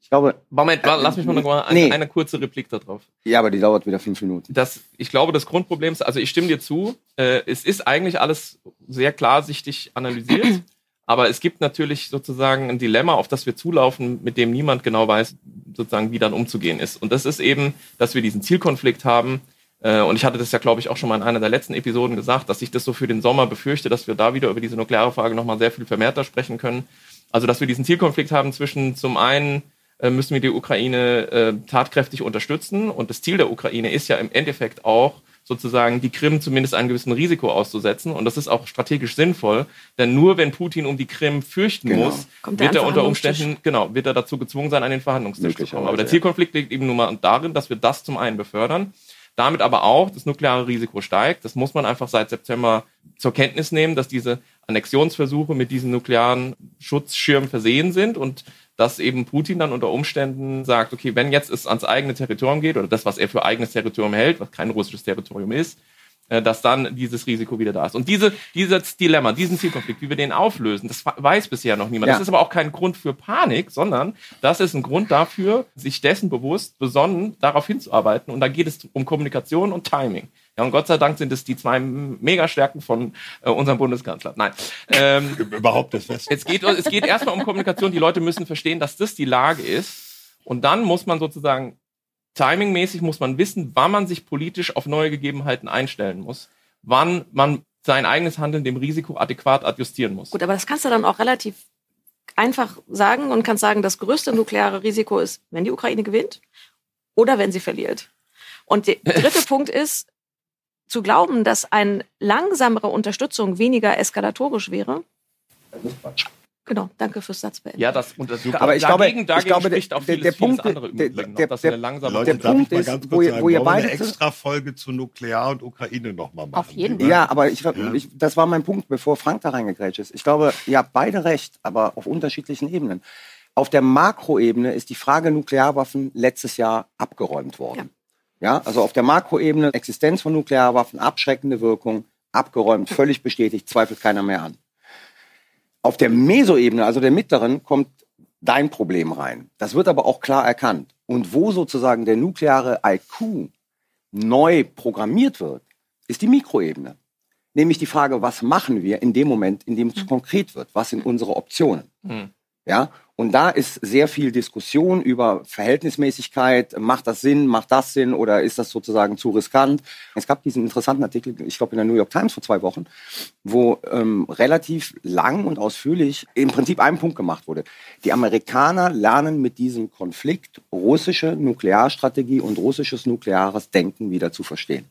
Ich glaube, Moment, wa- lass mich mal noch mal eine, Nee. eine kurze Replik darauf. ja, aber die dauert wieder fünf Minuten. Das, ich glaube, das Grundproblem ist, also ich stimme dir zu, äh, es ist eigentlich alles sehr klarsichtig analysiert, aber es gibt natürlich sozusagen ein Dilemma, auf das wir zulaufen, mit dem niemand genau weiß, sozusagen, wie dann umzugehen ist. Und das ist eben, dass wir diesen Zielkonflikt haben. Äh, und ich hatte das ja, glaube ich, auch schon mal in einer der letzten Episoden gesagt, dass ich das so für den Sommer befürchte, dass wir da wieder über diese nukleare Frage nochmal sehr viel vermehrter sprechen können. Also, dass wir diesen Zielkonflikt haben zwischen zum einen äh, müssen wir die Ukraine äh, tatkräftig unterstützen. Und das Ziel der Ukraine ist ja im Endeffekt auch, sozusagen die Krim zumindest einem gewissen Risiko auszusetzen. Und das ist auch strategisch sinnvoll, denn nur wenn Putin um die Krim fürchten Genau. muss, Kommt wird er unter. Umständen, genau, wird er dazu gezwungen sein, an den Verhandlungstisch zu kommen. Aber der. Zielkonflikt liegt eben nur mal darin, dass wir das zum einen befördern, damit aber auch das nukleare Risiko steigt. Das muss man einfach seit September zur Kenntnis nehmen, dass diese Annexionsversuche mit diesen nuklearen Schutzschirmen versehen sind und dass eben Putin dann unter Umständen sagt, okay, wenn jetzt es ans eigene Territorium geht oder das, was er für eigenes Territorium hält, was kein russisches Territorium ist, äh, dass dann dieses Risiko wieder da ist. Und diese, dieses Dilemma, diesen Zielkonflikt, wie wir den auflösen, das weiß bisher noch niemand. Ja. Das ist aber auch kein Grund für Panik, sondern das ist ein Grund dafür, sich dessen bewusst, besonnen darauf hinzuarbeiten. Und da geht es um Kommunikation und Timing. Ja, und Gott sei Dank sind es die zwei Megastärken von äh, unserem Bundeskanzler. Nein. Ähm, Überhaupt das Beste. es geht, es geht erstmal um Kommunikation. Die Leute müssen verstehen, dass das die Lage ist. Und dann muss man sozusagen timingmäßig muss man wissen, wann man sich politisch auf neue Gegebenheiten einstellen muss, wann man sein eigenes Handeln dem Risiko adäquat adjustieren muss. Gut, aber das kannst du dann auch relativ einfach sagen und kannst sagen, das größte nukleare Risiko ist, wenn die Ukraine gewinnt oder wenn sie verliert. Und der dritte Punkt ist, zu glauben, dass eine langsamere Unterstützung weniger eskalatorisch wäre. Genau, danke fürs Satzbeenden. Ja, das und das Aber ich glaube- dagegen, ich dagegen glaube, spricht auch der- vieles, der vieles Punkt- andere der- Übrigen noch, der- dass der- eine langsame Leute, der Punkt ist, ganz wo sagen, wo ihr beide eine extra Folge zu Nuklear und Ukraine nochmal machen. Auf jeden lieber? Ja, aber ich, Ja. ich, das war mein Punkt, bevor Frank da reingegrätscht ist. Ich glaube, ihr habt beide recht, aber auf unterschiedlichen Ebenen. Auf der Makroebene ist die Frage Nuklearwaffen letztes Jahr abgeräumt worden. Ja, also auf der Makroebene Existenz von Nuklearwaffen, abschreckende Wirkung, abgeräumt, völlig bestätigt, zweifelt keiner mehr an. Auf der Mesoebene, also der mittleren, kommt dein Problem rein. Das wird aber auch klar erkannt. Und wo sozusagen der nukleare IQ neu programmiert wird, ist die Mikroebene. Nämlich die Frage, was machen wir in dem Moment, in dem es konkret wird? Was sind unsere Optionen? Hm. Ja, und da ist sehr viel Diskussion über Verhältnismäßigkeit. Macht das Sinn? Macht das Sinn? Oder ist das sozusagen zu riskant? Es gab diesen interessanten Artikel, ich glaube in der New York Times vor zwei Wochen, wo ähm, relativ lang und ausführlich im Prinzip ein Punkt gemacht wurde. Die Amerikaner lernen mit diesem Konflikt russische Nuklearstrategie und russisches nukleares Denken wieder zu verstehen.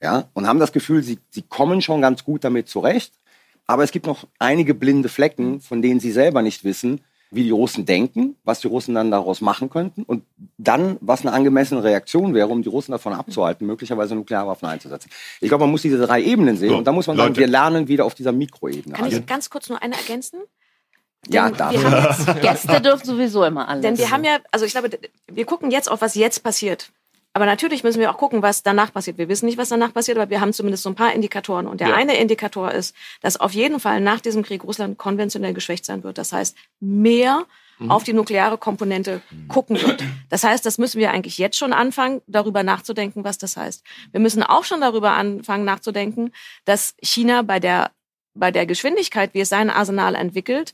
Ja, und haben das Gefühl, sie, sie kommen schon ganz gut damit zurecht. Aber es gibt noch einige blinde Flecken, von denen sie selber nicht wissen, wie die Russen denken, was die Russen dann daraus machen könnten und dann, was eine angemessene Reaktion wäre, um die Russen davon abzuhalten, möglicherweise Nuklearwaffen einzusetzen. Ich glaube, man muss diese drei Ebenen sehen So, und da muss man sagen, Leute. wir lernen wieder auf dieser Mikroebene. Kann Also, ich ganz kurz nur eine ergänzen? ja, Denn da. wir haben jetzt, Gäste dürfen sowieso immer alles. denn wir haben ja, also ich glaube, wir gucken jetzt auf, was jetzt passiert. Aber natürlich müssen wir auch gucken, was danach passiert. Wir wissen nicht, was danach passiert, aber wir haben zumindest so ein paar Indikatoren. Und der Ja. eine Indikator ist, dass auf jeden Fall nach diesem Krieg Russland konventionell geschwächt sein wird. Das heißt, mehr auf die nukleare Komponente gucken wird. Das heißt, das müssen wir eigentlich jetzt schon anfangen, darüber nachzudenken, was das heißt. Wir müssen auch schon darüber anfangen nachzudenken, dass China bei der, bei der Geschwindigkeit, wie es sein Arsenal entwickelt,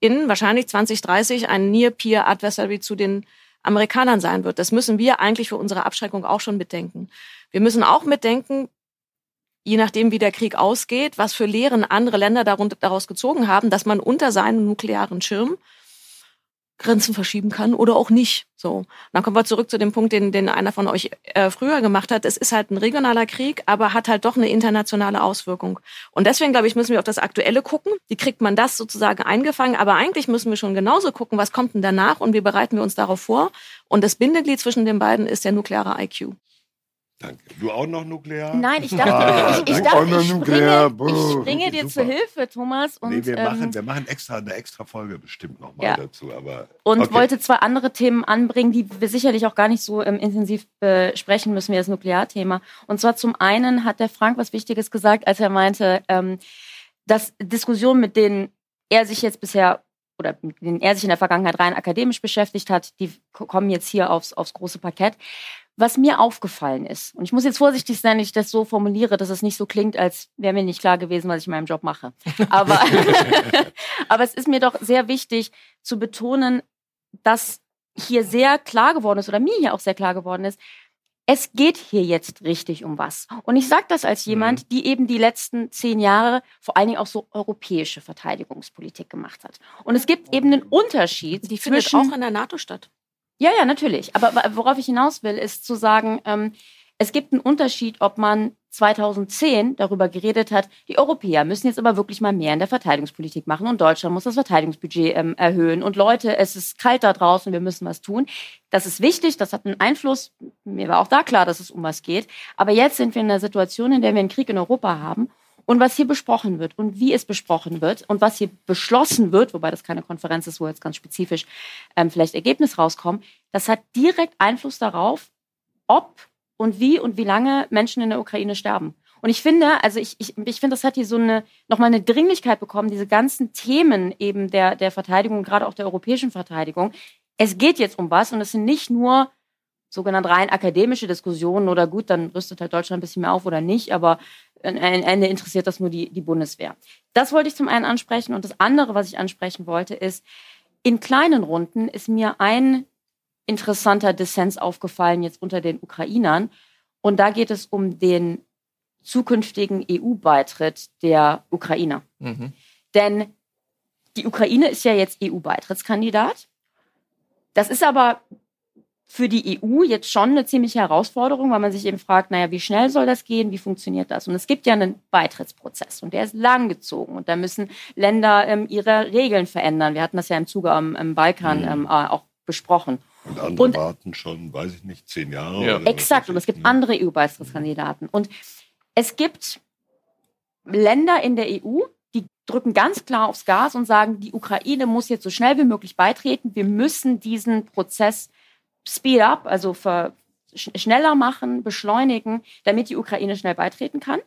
in wahrscheinlich 2030 ein Near-Peer Adversary zu den Amerikanern sein wird. Das müssen wir eigentlich für unsere Abschreckung auch schon mitdenken. Wir müssen auch mitdenken, je nachdem, wie der Krieg ausgeht, was für Lehren andere Länder daraus gezogen haben, dass man unter seinem nuklearen Schirm Grenzen verschieben kann oder auch nicht. So, dann kommen wir zurück zu dem Punkt, den, den einer von euch äh, früher gemacht hat. Es ist halt ein regionaler Krieg, aber hat halt doch eine internationale Auswirkung. Und deswegen, glaube ich, müssen wir auf das Aktuelle gucken. Wie kriegt man das sozusagen eingefangen? Aber eigentlich müssen wir schon genauso gucken, was kommt denn danach und wie bereiten wir uns darauf vor. Und das Bindeglied zwischen den beiden ist der nukleare IQ. Danke. Du auch noch Nuklear? Nein, ich dachte, Ah, ich, ich, dachte, ich Nuklear, springe, ich springe dir Super. zu Hilfe, Thomas. Und, nee, wir, ähm, machen, wir machen extra eine extra Folge bestimmt nochmal Ja. dazu. Aber und okay. wollte zwei andere Themen anbringen, die wir sicherlich auch gar nicht so ähm, intensiv besprechen müssen wie das Nuklearthema. Und zwar zum einen hat der Frank was Wichtiges gesagt, als er meinte, ähm, dass Diskussionen, mit denen er sich jetzt bisher oder mit denen er sich in der Vergangenheit rein akademisch beschäftigt hat, die kommen jetzt hier aufs, aufs große Parkett. Was mir aufgefallen ist, und ich muss jetzt vorsichtig sein, wenn ich das so formuliere, dass es nicht so klingt, als wäre mir nicht klar gewesen, was ich in meinem Job mache. Aber, aber es ist mir doch sehr wichtig zu betonen, dass hier sehr klar geworden ist oder mir hier auch sehr klar geworden ist, es geht hier jetzt richtig um was. Und ich sage das als jemand, die eben die letzten zehn Jahre vor allen Dingen auch so europäische Verteidigungspolitik gemacht hat. Und es gibt eben einen Unterschied Die findet zwischen auch in der NATO statt. Ja, ja, natürlich. Aber worauf ich hinaus will, ist zu sagen, ähm, es gibt einen Unterschied, ob man 2010 darüber geredet hat, die Europäer müssen jetzt aber wirklich mal mehr in der Verteidigungspolitik machen und Deutschland muss das Verteidigungsbudget ähm, erhöhen und Leute, es ist kalt da draußen, wir müssen was tun. Das ist wichtig, das hat einen Einfluss. Mir war auch da klar, dass es um was geht. Aber jetzt sind wir in einer Situation, in der wir einen Krieg in Europa haben und was hier besprochen wird und wie es besprochen wird und was hier beschlossen wird, wobei das keine Konferenz ist, wo jetzt ganz spezifisch ähm, vielleicht Ergebnis rauskommen, das hat direkt Einfluss darauf, ob und wie und wie lange Menschen in der Ukraine sterben. Und ich finde, also ich, ich, ich finde, das hat hier so eine, nochmal eine Dringlichkeit bekommen, diese ganzen Themen eben der, der Verteidigung, gerade auch der europäischen Verteidigung. Es geht jetzt um was und es sind nicht nur sogenannt rein akademische Diskussionen oder gut, dann rüstet halt Deutschland ein bisschen mehr auf oder nicht, aber am Ende interessiert das nur die, die Bundeswehr. Das wollte ich zum einen ansprechen und das andere, was ich ansprechen wollte, ist, in kleinen Runden ist mir ein interessanter Dissens aufgefallen jetzt unter den Ukrainern und da geht es um den zukünftigen EU-Beitritt der Ukraine. Mhm. Denn die Ukraine ist ja jetzt EU-Beitrittskandidat. Das ist aber für die EU jetzt schon eine ziemliche Herausforderung, weil man sich eben fragt, naja, wie schnell soll das gehen, wie funktioniert das? Und es gibt ja einen Beitrittsprozess und der ist langgezogen und da müssen Länder ähm, ihre Regeln verändern. Wir hatten das ja im Zuge am, am Balkan mhm. ähm, auch besprochen. Und andere und, warten schon, weiß ich nicht, zehn Jahre. Ja. Exakt, und es gibt andere EU-Beitrittskandidaten. Und es gibt Länder in der EU, die drücken ganz klar aufs Gas und sagen, die Ukraine muss jetzt so schnell wie möglich beitreten. Wir müssen diesen Prozess speed up, also für, schneller machen, beschleunigen, damit die Ukraine schnell beitreten kann.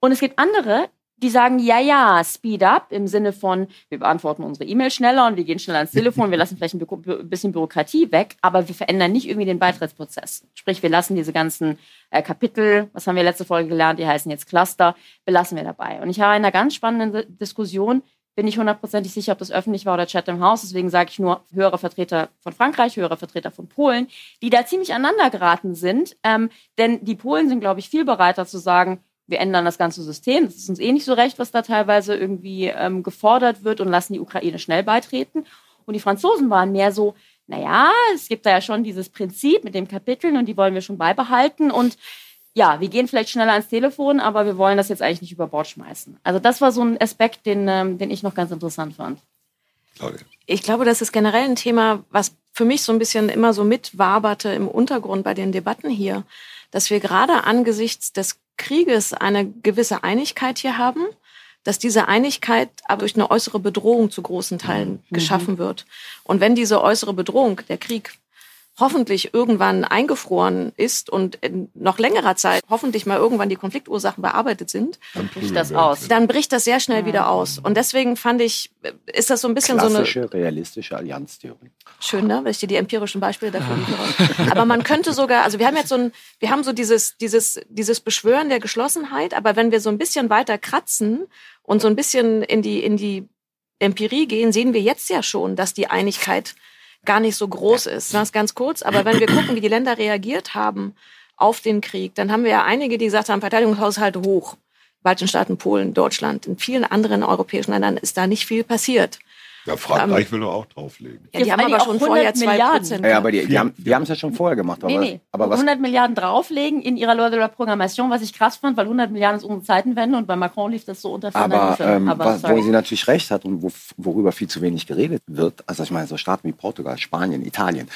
Und es gibt andere, die sagen, ja, ja, speed up im Sinne von, wir beantworten unsere E-Mail schneller und wir gehen schneller ans Telefon, wir lassen vielleicht ein bisschen Bürokratie weg, aber wir verändern nicht irgendwie den Beitrittsprozess. Sprich, wir lassen diese ganzen äh, Kapitel, was haben wir letzte Folge gelernt, die heißen jetzt Cluster, belassen wir dabei. Und ich habe in einer ganz spannenden Diskussion bin ich hundertprozentig sicher, ob das öffentlich war oder Chat im Haus. Deswegen sage ich nur höhere Vertreter von Frankreich, höhere Vertreter von Polen, die da ziemlich aneinander geraten sind. Ähm, denn die Polen sind, glaube ich, viel bereiter zu sagen, wir ändern das ganze System. Es ist uns eh nicht so recht, was da teilweise irgendwie ähm, gefordert wird und lassen die Ukraine schnell beitreten. Und die Franzosen waren mehr so, naja, es gibt da ja schon dieses Prinzip mit dem Kapiteln und die wollen wir schon beibehalten. Und ja, wir gehen vielleicht schneller ans Telefon, aber wir wollen das jetzt eigentlich nicht über Bord schmeißen. Also das war so ein Aspekt, den, ähm, den ich noch ganz interessant fand. Ich glaube, das ist generell ein Thema, was für mich so ein bisschen immer so mitwaberte im Untergrund bei den Debatten hier, dass wir gerade angesichts des Krieges eine gewisse Einigkeit hier haben, dass diese Einigkeit aber durch eine äußere Bedrohung zu großen Teilen mhm. geschaffen wird. Und wenn diese äußere Bedrohung, der Krieg, hoffentlich irgendwann eingefroren ist und in noch längerer Zeit hoffentlich mal irgendwann die Konfliktursachen bearbeitet sind, dann bricht das aus. Dann bricht das sehr schnell wieder aus. Und deswegen fand ich, ist das so ein bisschen Klassische, so eine realistische Allianztheorie. Schön, ne? Wenn ich dir die empirischen Beispiele dafür liefere. aber man könnte sogar, also wir haben jetzt so ein, wir haben so dieses, dieses, dieses Beschwören der Geschlossenheit, aber wenn wir so ein bisschen weiter kratzen und so ein bisschen in die, in die Empirie gehen, sehen wir jetzt ja schon, dass die Einigkeit gar nicht so groß ist. Das ist ganz kurz. Aber wenn wir gucken, wie die Länder reagiert haben auf den Krieg, dann haben wir ja einige, die gesagt haben, Verteidigungshaushalte hoch. Baltischen Staaten, Polen, Deutschland. In vielen anderen europäischen Ländern ist da nicht viel passiert. Ja, Frankreich ähm, will doch auch drauflegen. Ja, die haben aber schon vorher zwei Prozent. Ja, aber die, die haben die es ja schon vorher gemacht. Aber, nee, nee. Aber was? 100 Milliarden drauflegen in ihrer Loi de la Programmation, was ich krass fand, weil 100 Milliarden ist unsere Zeitenwende und bei Macron lief das so unter Aber, ähm, aber was, wo sie natürlich recht hat und wo, worüber viel zu wenig geredet wird, also ich meine, so Staaten wie Portugal, Spanien, Italien,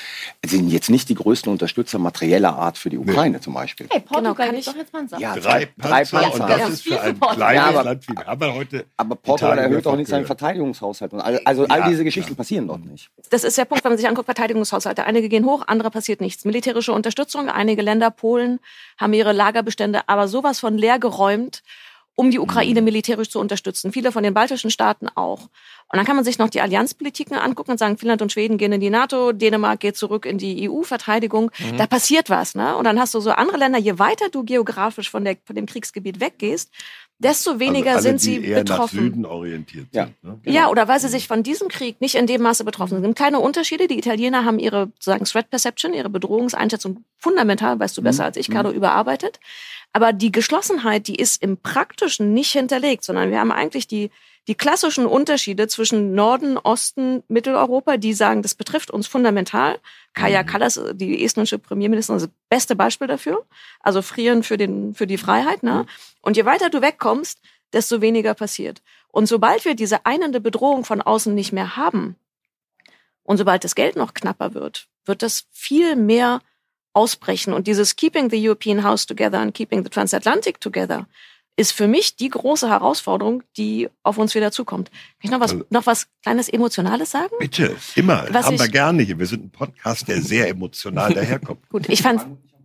sind jetzt nicht die größten Unterstützer materieller Art für die Ukraine nee. zum Beispiel. Hey, Portugal genau, kann ich doch jetzt mal sagen. Ja, drei Panzer, drei Panzer. und das ja, ist für ein kleines ja, aber, Land wie aber heute. Aber Portugal Italien erhöht auch nicht seinen Verteidigungshaushalt. also, also all diese Geschichten Sachen passieren dort nicht. Das ist der Punkt, wenn man sich anguckt, Verteidigungshaushalte. Einige gehen hoch, andere passiert nichts. Militärische Unterstützung, einige Länder, Polen, haben ihre Lagerbestände aber sowas von leer geräumt, um die Ukraine mhm. militärisch zu unterstützen. Viele von den baltischen Staaten auch. Und dann kann man sich noch die Allianzpolitiken angucken und sagen, Finnland und Schweden gehen in die NATO, Dänemark geht zurück in die EU-Verteidigung. Mhm. Da passiert was. Ne? Und dann hast du so andere Länder, je weiter du geografisch von, der, von dem Kriegsgebiet weggehst, desto also weniger also alle, sind sie eher betroffen. Nach Süden orientiert ja. sind, ne? genau. ja, oder weil sie sich von diesem Krieg nicht in dem Maße betroffen sind. Kleine Unterschiede. Die Italiener haben ihre sozusagen Threat Perception, ihre Bedrohungseinschätzung fundamental, weißt du besser mhm. als ich, Carlo, mhm. überarbeitet. Aber die Geschlossenheit, die ist im Praktischen nicht hinterlegt, sondern wir haben eigentlich die die klassischen Unterschiede zwischen Norden, Osten, Mitteleuropa, die sagen, das betrifft uns fundamental. Kaya mhm. Kallas, die estnische Premierministerin, ist das beste Beispiel dafür. Also frieren für, den, für die Freiheit. Ne? Mhm. Und je weiter du wegkommst, desto weniger passiert. Und sobald wir diese einende Bedrohung von außen nicht mehr haben und sobald das Geld noch knapper wird, wird das viel mehr ausbrechen. Und dieses Keeping the European House Together and Keeping the Transatlantic Together, ist für mich die große Herausforderung, die auf uns wieder zukommt. Kann ich noch was, also, noch was kleines Emotionales sagen? Bitte, immer. Was Haben wir gerne hier. Wir sind ein Podcast, der sehr emotional daherkommt. Gut, ich fand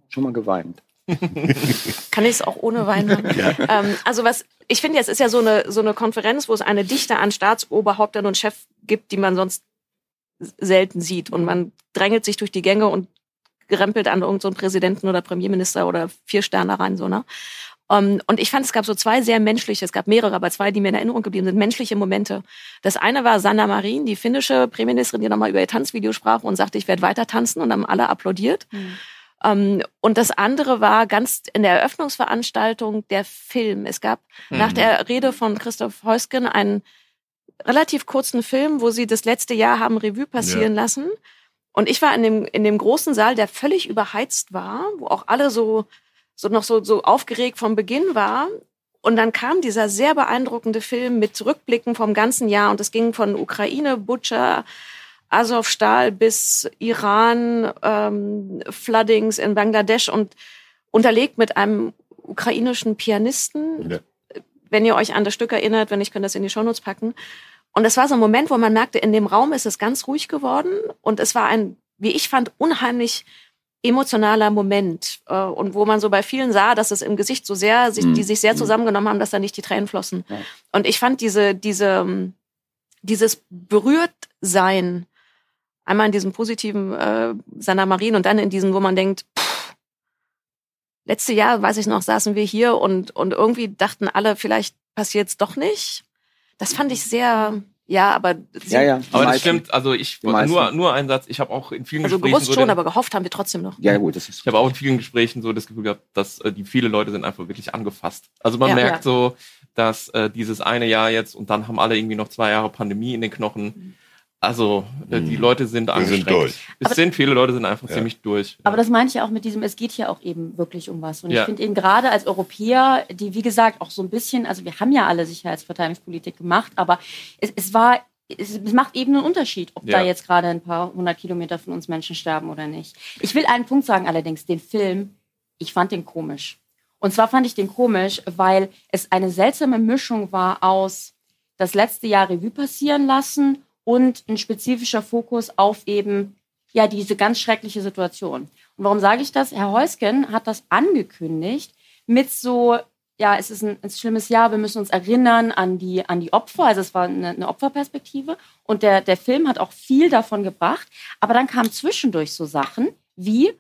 schon mal geweint. Kann ich es auch ohne Weinen Ja. Ähm, also was, ich finde, es ist ja so eine, so eine Konferenz, wo es eine Dichte an Staatsoberhäuptern und Chef gibt, die man sonst selten sieht. Und man drängelt sich durch die Gänge und gerempelt an irgendeinen so Präsidenten oder Premierminister oder vier Sterne rein, so, ne? Um, und ich fand, es gab so zwei sehr menschliche, es gab mehrere, aber zwei, die mir in Erinnerung geblieben sind, menschliche Momente. Das eine war Sanna Marin, die finnische Premierministerin, die nochmal über ihr Tanzvideo sprach und sagte, ich werde weiter tanzen und haben alle applaudiert. Mhm. Um, und das andere war ganz in der Eröffnungsveranstaltung der Film. Es gab mhm. nach der Rede von Christoph Heusgen einen relativ kurzen Film, wo sie das letzte Jahr haben Revue passieren ja. lassen. Und ich war in dem, in dem großen Saal, der völlig überheizt war, wo auch alle so so noch so, so aufgeregt vom Beginn war. Und dann kam dieser sehr beeindruckende Film mit Rückblicken vom ganzen Jahr und es ging von Ukraine, Butcher, Azovstal bis Iran, ähm, Floodings in Bangladesch und unterlegt mit einem ukrainischen Pianisten. Ja. Wenn ihr euch an das Stück erinnert, wenn ich kann das in die Shownotes packen. Und es war so ein Moment, wo man merkte, in dem Raum ist es ganz ruhig geworden und es war ein, wie ich fand, unheimlich emotionaler Moment äh, und wo man so bei vielen sah, dass es im Gesicht so sehr, sich, die mhm. sich sehr mhm. zusammengenommen haben, dass da nicht die Tränen flossen. Ja. Und ich fand diese, diese, ähm, dieses Berührtsein, einmal in diesem positiven äh, Sanna Marien und dann in diesem, wo man denkt, pff, letzte Jahr, weiß ich noch, saßen wir hier und, und irgendwie dachten alle, vielleicht passiert's doch nicht. Das fand ich sehr, ja, aber sie, ja, ja, aber das stimmt. Also ich nur nur ein Satz. Ich habe auch in vielen also Gesprächen gewusst so schon, den, aber gehofft haben wir trotzdem noch. Ja gut, das ist. Ich habe auch in vielen Gesprächen so das Gefühl gehabt, dass äh, die viele Leute sind einfach wirklich angefasst. Also man ja, merkt ja. so, dass äh, dieses eine Jahr jetzt und dann haben alle irgendwie noch zwei Jahre Pandemie in den Knochen. Mhm also, äh, die mhm. Leute sind angestrengt. Sind durch. Es aber sind viele Leute sind einfach ja. ziemlich durch. Aber das meine ich ja auch mit diesem, es geht hier auch eben wirklich um was. Und ja. ich finde eben gerade als Europäer, die wie gesagt auch so ein bisschen, also wir haben ja alle Sicherheitsverteidigungspolitik gemacht, aber es, es war es, es, macht eben einen Unterschied, ob ja. da jetzt gerade ein paar hundert Kilometer von uns Menschen sterben oder nicht. Ich will einen Punkt sagen allerdings, den Film, ich fand den komisch. Und zwar fand ich den komisch, weil es eine seltsame Mischung war aus das letzte Jahr Revue passieren lassen und ein spezifischer Fokus auf eben ja diese ganz schreckliche Situation. Und warum sage ich das? Herr Heusgen hat das angekündigt mit so ja, es ist ein, ein, schlimmes Jahr, wir müssen uns erinnern an die, an die Opfer, also es war eine, eine Opferperspektive und der, der Film hat auch viel davon gebracht, aber dann kamen zwischendurch so Sachen wie,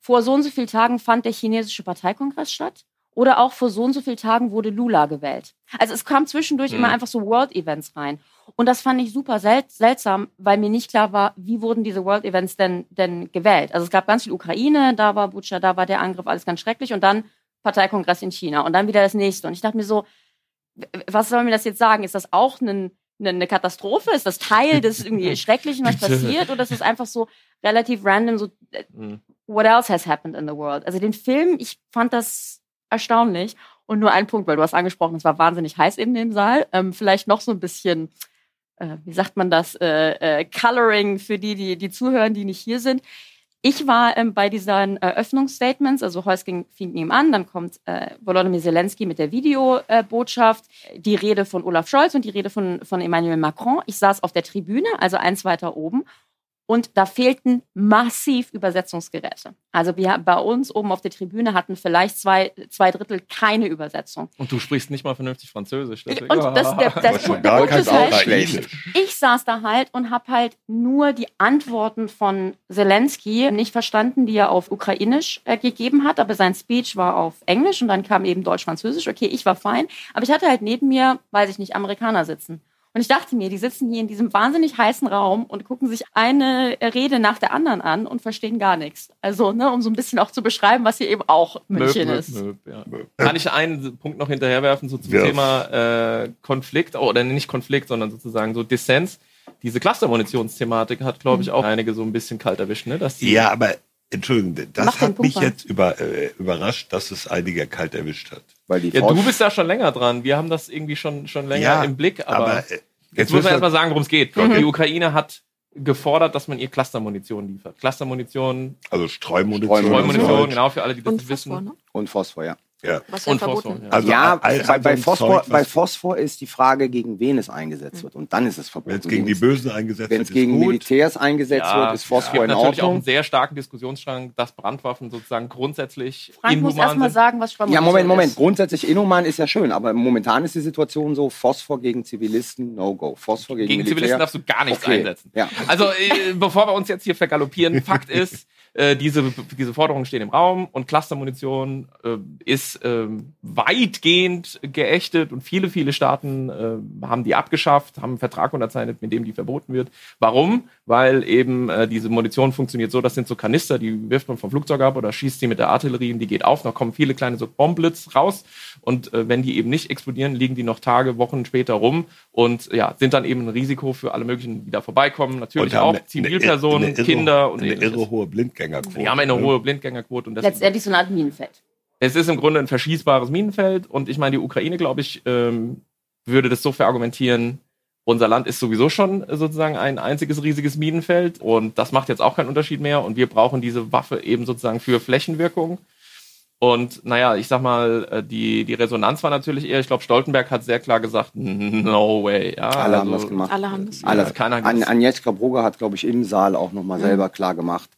vor so und so vielen Tagen fand der chinesische Parteikongress statt oder auch vor so und so vielen Tagen wurde Lula gewählt. Also es kam zwischendurch mhm. immer einfach so World-Events rein. Und das fand ich super sel seltsam, weil mir nicht klar war, wie wurden diese World-Events denn, denn gewählt. Also es gab ganz viel Ukraine, da war Butscha, da war der Angriff, alles ganz schrecklich und dann Parteikongress in China und dann wieder das nächste. Und ich dachte mir so, was soll mir das jetzt sagen? Ist das auch ein, eine Katastrophe? Ist das Teil des irgendwie Schrecklichen, was passiert? Oder ist es einfach so relativ random, so, äh, mhm. what else has happened in the world? Also den Film, ich fand das erstaunlich. Und nur ein Punkt, weil du hast angesprochen, es war wahnsinnig heiß in dem Saal. Ähm, vielleicht noch so ein bisschen, äh, wie sagt man das, äh, äh, Coloring für die, die, die zuhören, die nicht hier sind. Ich war ähm, bei diesen Eröffnungsstatements, also Heusking fing ihm an, dann kommt äh, Volodymyr Zelensky mit der Videobotschaft, die Rede von Olaf Scholz und die Rede von, von Emmanuel Macron. Ich saß auf der Tribüne, also eins weiter oben und da fehlten massiv Übersetzungsgeräte. Also wir bei uns oben auf der Tribüne hatten vielleicht zwei, zwei Drittel keine Übersetzung. Und du sprichst nicht mal vernünftig Französisch. Deswegen. Und das, der, das, der, Punkt ist halt, ich saß da halt und habe halt nur die Antworten von Zelensky nicht verstanden, die er auf Ukrainisch äh, gegeben hat, aber sein Speech war auf Englisch und dann kam eben Deutsch-Französisch. Okay, ich war fein, aber ich hatte halt neben mir, weiß ich nicht, Amerikaner sitzen. Und ich dachte mir, die sitzen hier in diesem wahnsinnig heißen Raum und gucken sich eine Rede nach der anderen an und verstehen gar nichts. Also, ne, um so ein bisschen auch zu beschreiben, was hier eben auch München möp, ist. Möp, ja. Kann ich einen Punkt noch hinterherwerfen, so zum ja. Thema äh, Konflikt, oh, oder nicht Konflikt, sondern sozusagen so Dissens. Diese Cluster-Munitionsthematik hat, glaube ich, mhm. auch einige so ein bisschen kalt erwischt. Ne? Dass ja, aber Entschuldigung, das hat mich jetzt über, äh, überrascht, dass es einige kalt erwischt hat. Weil die ja, du bist da schon länger dran. Wir haben das irgendwie schon, schon länger ja, im Blick. Aber, aber äh, jetzt muss man erstmal sagen, worum es geht. Okay. Die Ukraine hat gefordert, dass man ihr Clustermunition liefert. Clustermunition. Also Streumunition. Streumunition, genau, für alle, die das nicht wissen. Ne? Und Phosphor, ja. Ja. Was und Phosphor. Ja, also ja bei, bei, Phosphor, bei, Phosphor, ist die Frage, gegen wen es eingesetzt wird. Und dann ist es verboten. Wenn es gegen die Bösen eingesetzt wird, Wenn es gegen gut. Militärs eingesetzt ja, wird, ist Phosphor ja. in Ordnung. natürlich auch einen sehr starken Diskussionsstrang, dass Brandwaffen sozusagen grundsätzlich Frank inhuman muss erstmal sagen, was Ja, Moment, Moment. Ist. Grundsätzlich inhuman ist ja schön, aber momentan ist die Situation so, Phosphor gegen Zivilisten, No-Go. Phosphor gegen, gegen Militär. Zivilisten darfst du gar nichts okay. einsetzen. Ja. Also, äh, bevor wir uns jetzt hier vergaloppieren, Fakt ist, äh, diese, diese Forderungen stehen im Raum und Clustermunition äh, ist äh, weitgehend geächtet und viele, viele Staaten äh, haben die abgeschafft, haben einen Vertrag unterzeichnet, mit dem die verboten wird. Warum? Weil eben äh, diese Munition funktioniert so, das sind so Kanister, die wirft man vom Flugzeug ab oder schießt sie mit der Artillerie und die geht auf, da kommen viele kleine so Bomblitz raus und äh, wenn die eben nicht explodieren, liegen die noch Tage, Wochen später rum und ja, sind dann eben ein Risiko für alle möglichen, die da vorbeikommen. Natürlich auch eine- Zivilpersonen, eine irre- Kinder und eine ähnliches. irre hohe Blindgängerquote. Wir haben eine ne? hohe Blindgängerquote und das Letztendlich so eine Art Minenfeld. es ist im Grunde ein verschießbares Minenfeld und ich meine, die Ukraine, glaube ich, ähm, würde das so verargumentieren, unser Land ist sowieso schon sozusagen ein einziges riesiges Minenfeld und das macht jetzt auch keinen Unterschied mehr und wir brauchen diese Waffe eben sozusagen für Flächenwirkung. Und naja, ich sag mal, äh, die, die Resonanz war natürlich eher, ich glaube, Stoltenberg hat sehr klar gesagt, no way. Ja, Alle haben also, das gemacht. Alle haben das. Alle. Ja, keiner An, Agnieszka Brugger hat, glaube ich, im Saal auch nochmal selber klar gemacht,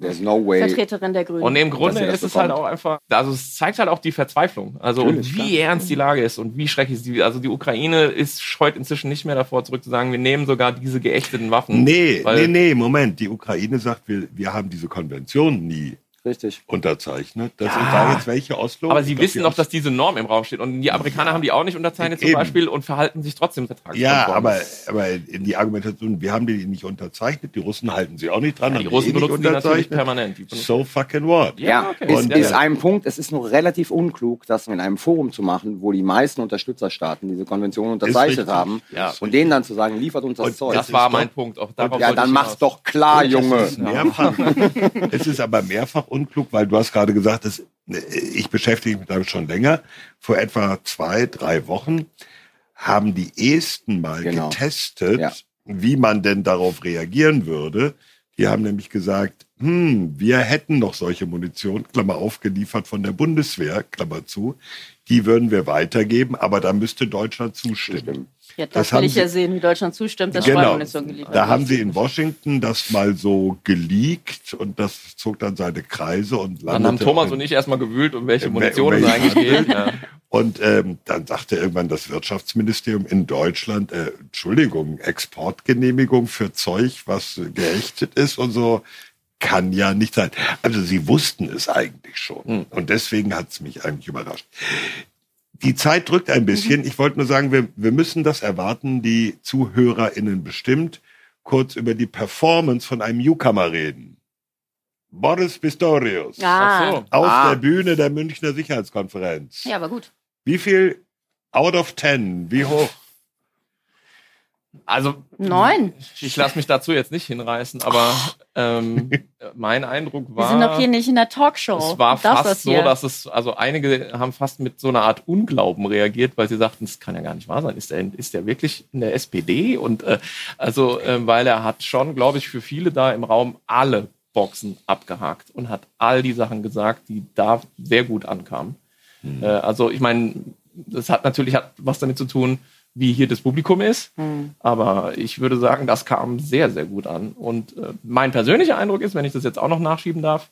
there's no way. Vertreterin der Grünen. Und im Grunde ist es halt bekommt. auch einfach, also es zeigt halt auch die Verzweiflung. Also und wie ernst die Lage ist und wie schrecklich sie, also die Ukraine ist scheut inzwischen nicht mehr davor zurück zu sagen, wir nehmen sogar diese geächteten Waffen. Nee, nee, nee, Moment. Die Ukraine sagt, wir, wir haben diese Konvention nie Richtig. unterzeichnet. Das Ja. sind da jetzt welche Oslo? Aber sie wissen doch, dass diese Norm im Raum steht. Und die Amerikaner haben die auch nicht unterzeichnet zum Eben. Beispiel und verhalten sich trotzdem vertragskonform. Ja, aber, aber in die Argumentation, wir haben die nicht unterzeichnet, die Russen halten sie auch nicht dran. Ja, die haben Russen eh nicht benutzen die natürlich unterzeichnet. permanent. Die So fucking what? Ja, okay. ist, Und- ist ja. ein Punkt. Es ist nur relativ unklug, das in einem Forum zu machen, wo die meisten Unterstützerstaaten diese Konvention unterzeichnet haben. Ja. Und denen dann zu sagen, liefert uns das Und Zeug. Das ist war doch- mein Punkt. Auch darauf ja, dann mach's doch klar, Es Junge. ist mehrfach. es ist aber mehrfach unklug, weil du hast gerade gesagt, das, ich beschäftige mich damit schon länger. Vor etwa zwei, drei Wochen haben die Esten mal Genau. getestet, Ja. wie man denn darauf reagieren würde. Die haben nämlich gesagt, hm, wir hätten noch solche Munition, Klammer auf, geliefert von der Bundeswehr, Klammer zu. Die würden wir weitergeben, aber da müsste Deutschland zustimmen. Stimmt. Ja, das, Das will ich ja sehen, wie Deutschland zustimmt, dass Genau. Streumunition geliefert Da haben sie in Washington das mal so geleakt und das zog dann seine Kreise und Dann haben landete Thomas und ich erstmal gewühlt, um welche Munition es eigentlich geht. Ja. Und ähm, dann sagte irgendwann das Wirtschaftsministerium in Deutschland, äh, Entschuldigung, Exportgenehmigung für Zeug, was geächtet ist und so, kann ja nicht sein. Also sie wussten es eigentlich schon. Hm. Und deswegen hat es mich eigentlich überrascht. Die Zeit drückt ein bisschen. Ich wollte nur sagen, wir, wir müssen das erwarten, die ZuhörerInnen bestimmt, kurz über die Performance von einem Newcomer reden. Boris Pistorius. Ah. Ach so. Auf Ah. der Bühne der Münchner Sicherheitskonferenz. Ja, aber gut. Wie viel out of 10? Wie hoch? Also Neun. ich lasse mich dazu jetzt nicht hinreißen, aber ähm, mein Eindruck Wir war, sind doch hier nicht in der Talkshow. es war fast das so, dass es, also einige haben fast mit so einer Art Unglauben reagiert, weil sie sagten, es kann ja gar nicht wahr sein. Ist der, ist der wirklich in der SPD? Und äh, also, äh, weil er hat schon, glaube ich, für viele da im Raum alle Boxen abgehakt und hat all die Sachen gesagt, die da sehr gut ankamen. Äh, also ich meine, das hat natürlich hat was damit zu tun, wie hier das Publikum ist. Hm. Aber ich würde sagen, das kam sehr, sehr gut an. Und äh, mein persönlicher Eindruck ist, wenn ich das jetzt auch noch nachschieben darf,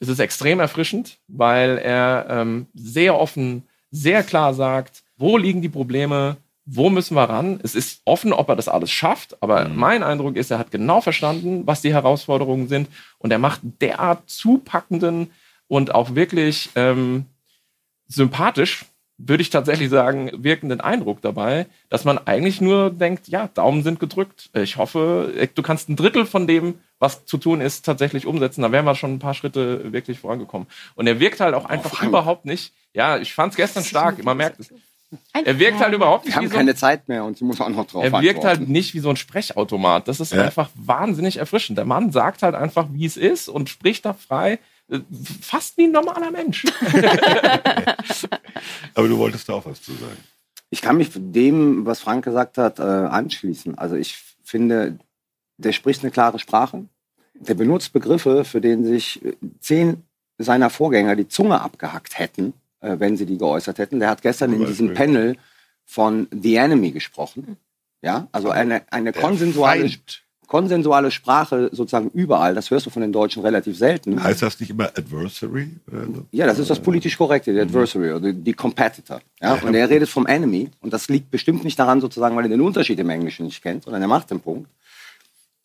es ist extrem erfrischend, weil er ähm, sehr offen, sehr klar sagt, wo liegen die Probleme, wo müssen wir ran. Es ist offen, ob er das alles schafft, aber mein Eindruck ist, er hat genau verstanden, was die Herausforderungen sind und er macht derart zupackenden und auch wirklich ähm, sympathisch, würde ich tatsächlich sagen, wirkenden Eindruck dabei, dass man eigentlich nur denkt, ja, Daumen sind gedrückt. Ich hoffe, du kannst ein Drittel von dem, was zu tun ist, tatsächlich umsetzen. Da wären wir schon ein paar Schritte wirklich vorangekommen. Und er wirkt halt auch einfach Frank. überhaupt nicht. Ja, ich fand es gestern stark. Man merkt es. Er wirkt halt überhaupt Wir nicht haben wie so keine Zeit mehr und sie muss auch noch drauf er wirkt halt nicht wie so ein Sprechautomat. Das ist Ja. einfach wahnsinnig erfrischend. Der Mann sagt halt einfach, wie es ist und spricht da frei. Fast wie ein normaler Mensch. Aber du wolltest da auch was zu sagen. Ich kann mich dem, was Frank gesagt hat, äh, anschließen. Also ich finde, der spricht eine klare Sprache. Der benutzt Begriffe, für denen sich äh, zehn seiner Vorgänger die Zunge abgehackt hätten, äh, wenn sie die geäußert hätten. Der hat gestern in diesem. Panel von The Enemy gesprochen. Ja, also eine, eine konsensuale, Feind. Konsensuale Sprache sozusagen überall. Das hörst du von den Deutschen relativ selten. Heißt das nicht immer Adversary? Ja, das ist das politisch korrekte, die Adversary oder die Competitor. Ja? Und er redet vom Enemy und das liegt bestimmt nicht daran sozusagen, weil er den Unterschied im Englischen nicht kennt, sondern er macht den Punkt.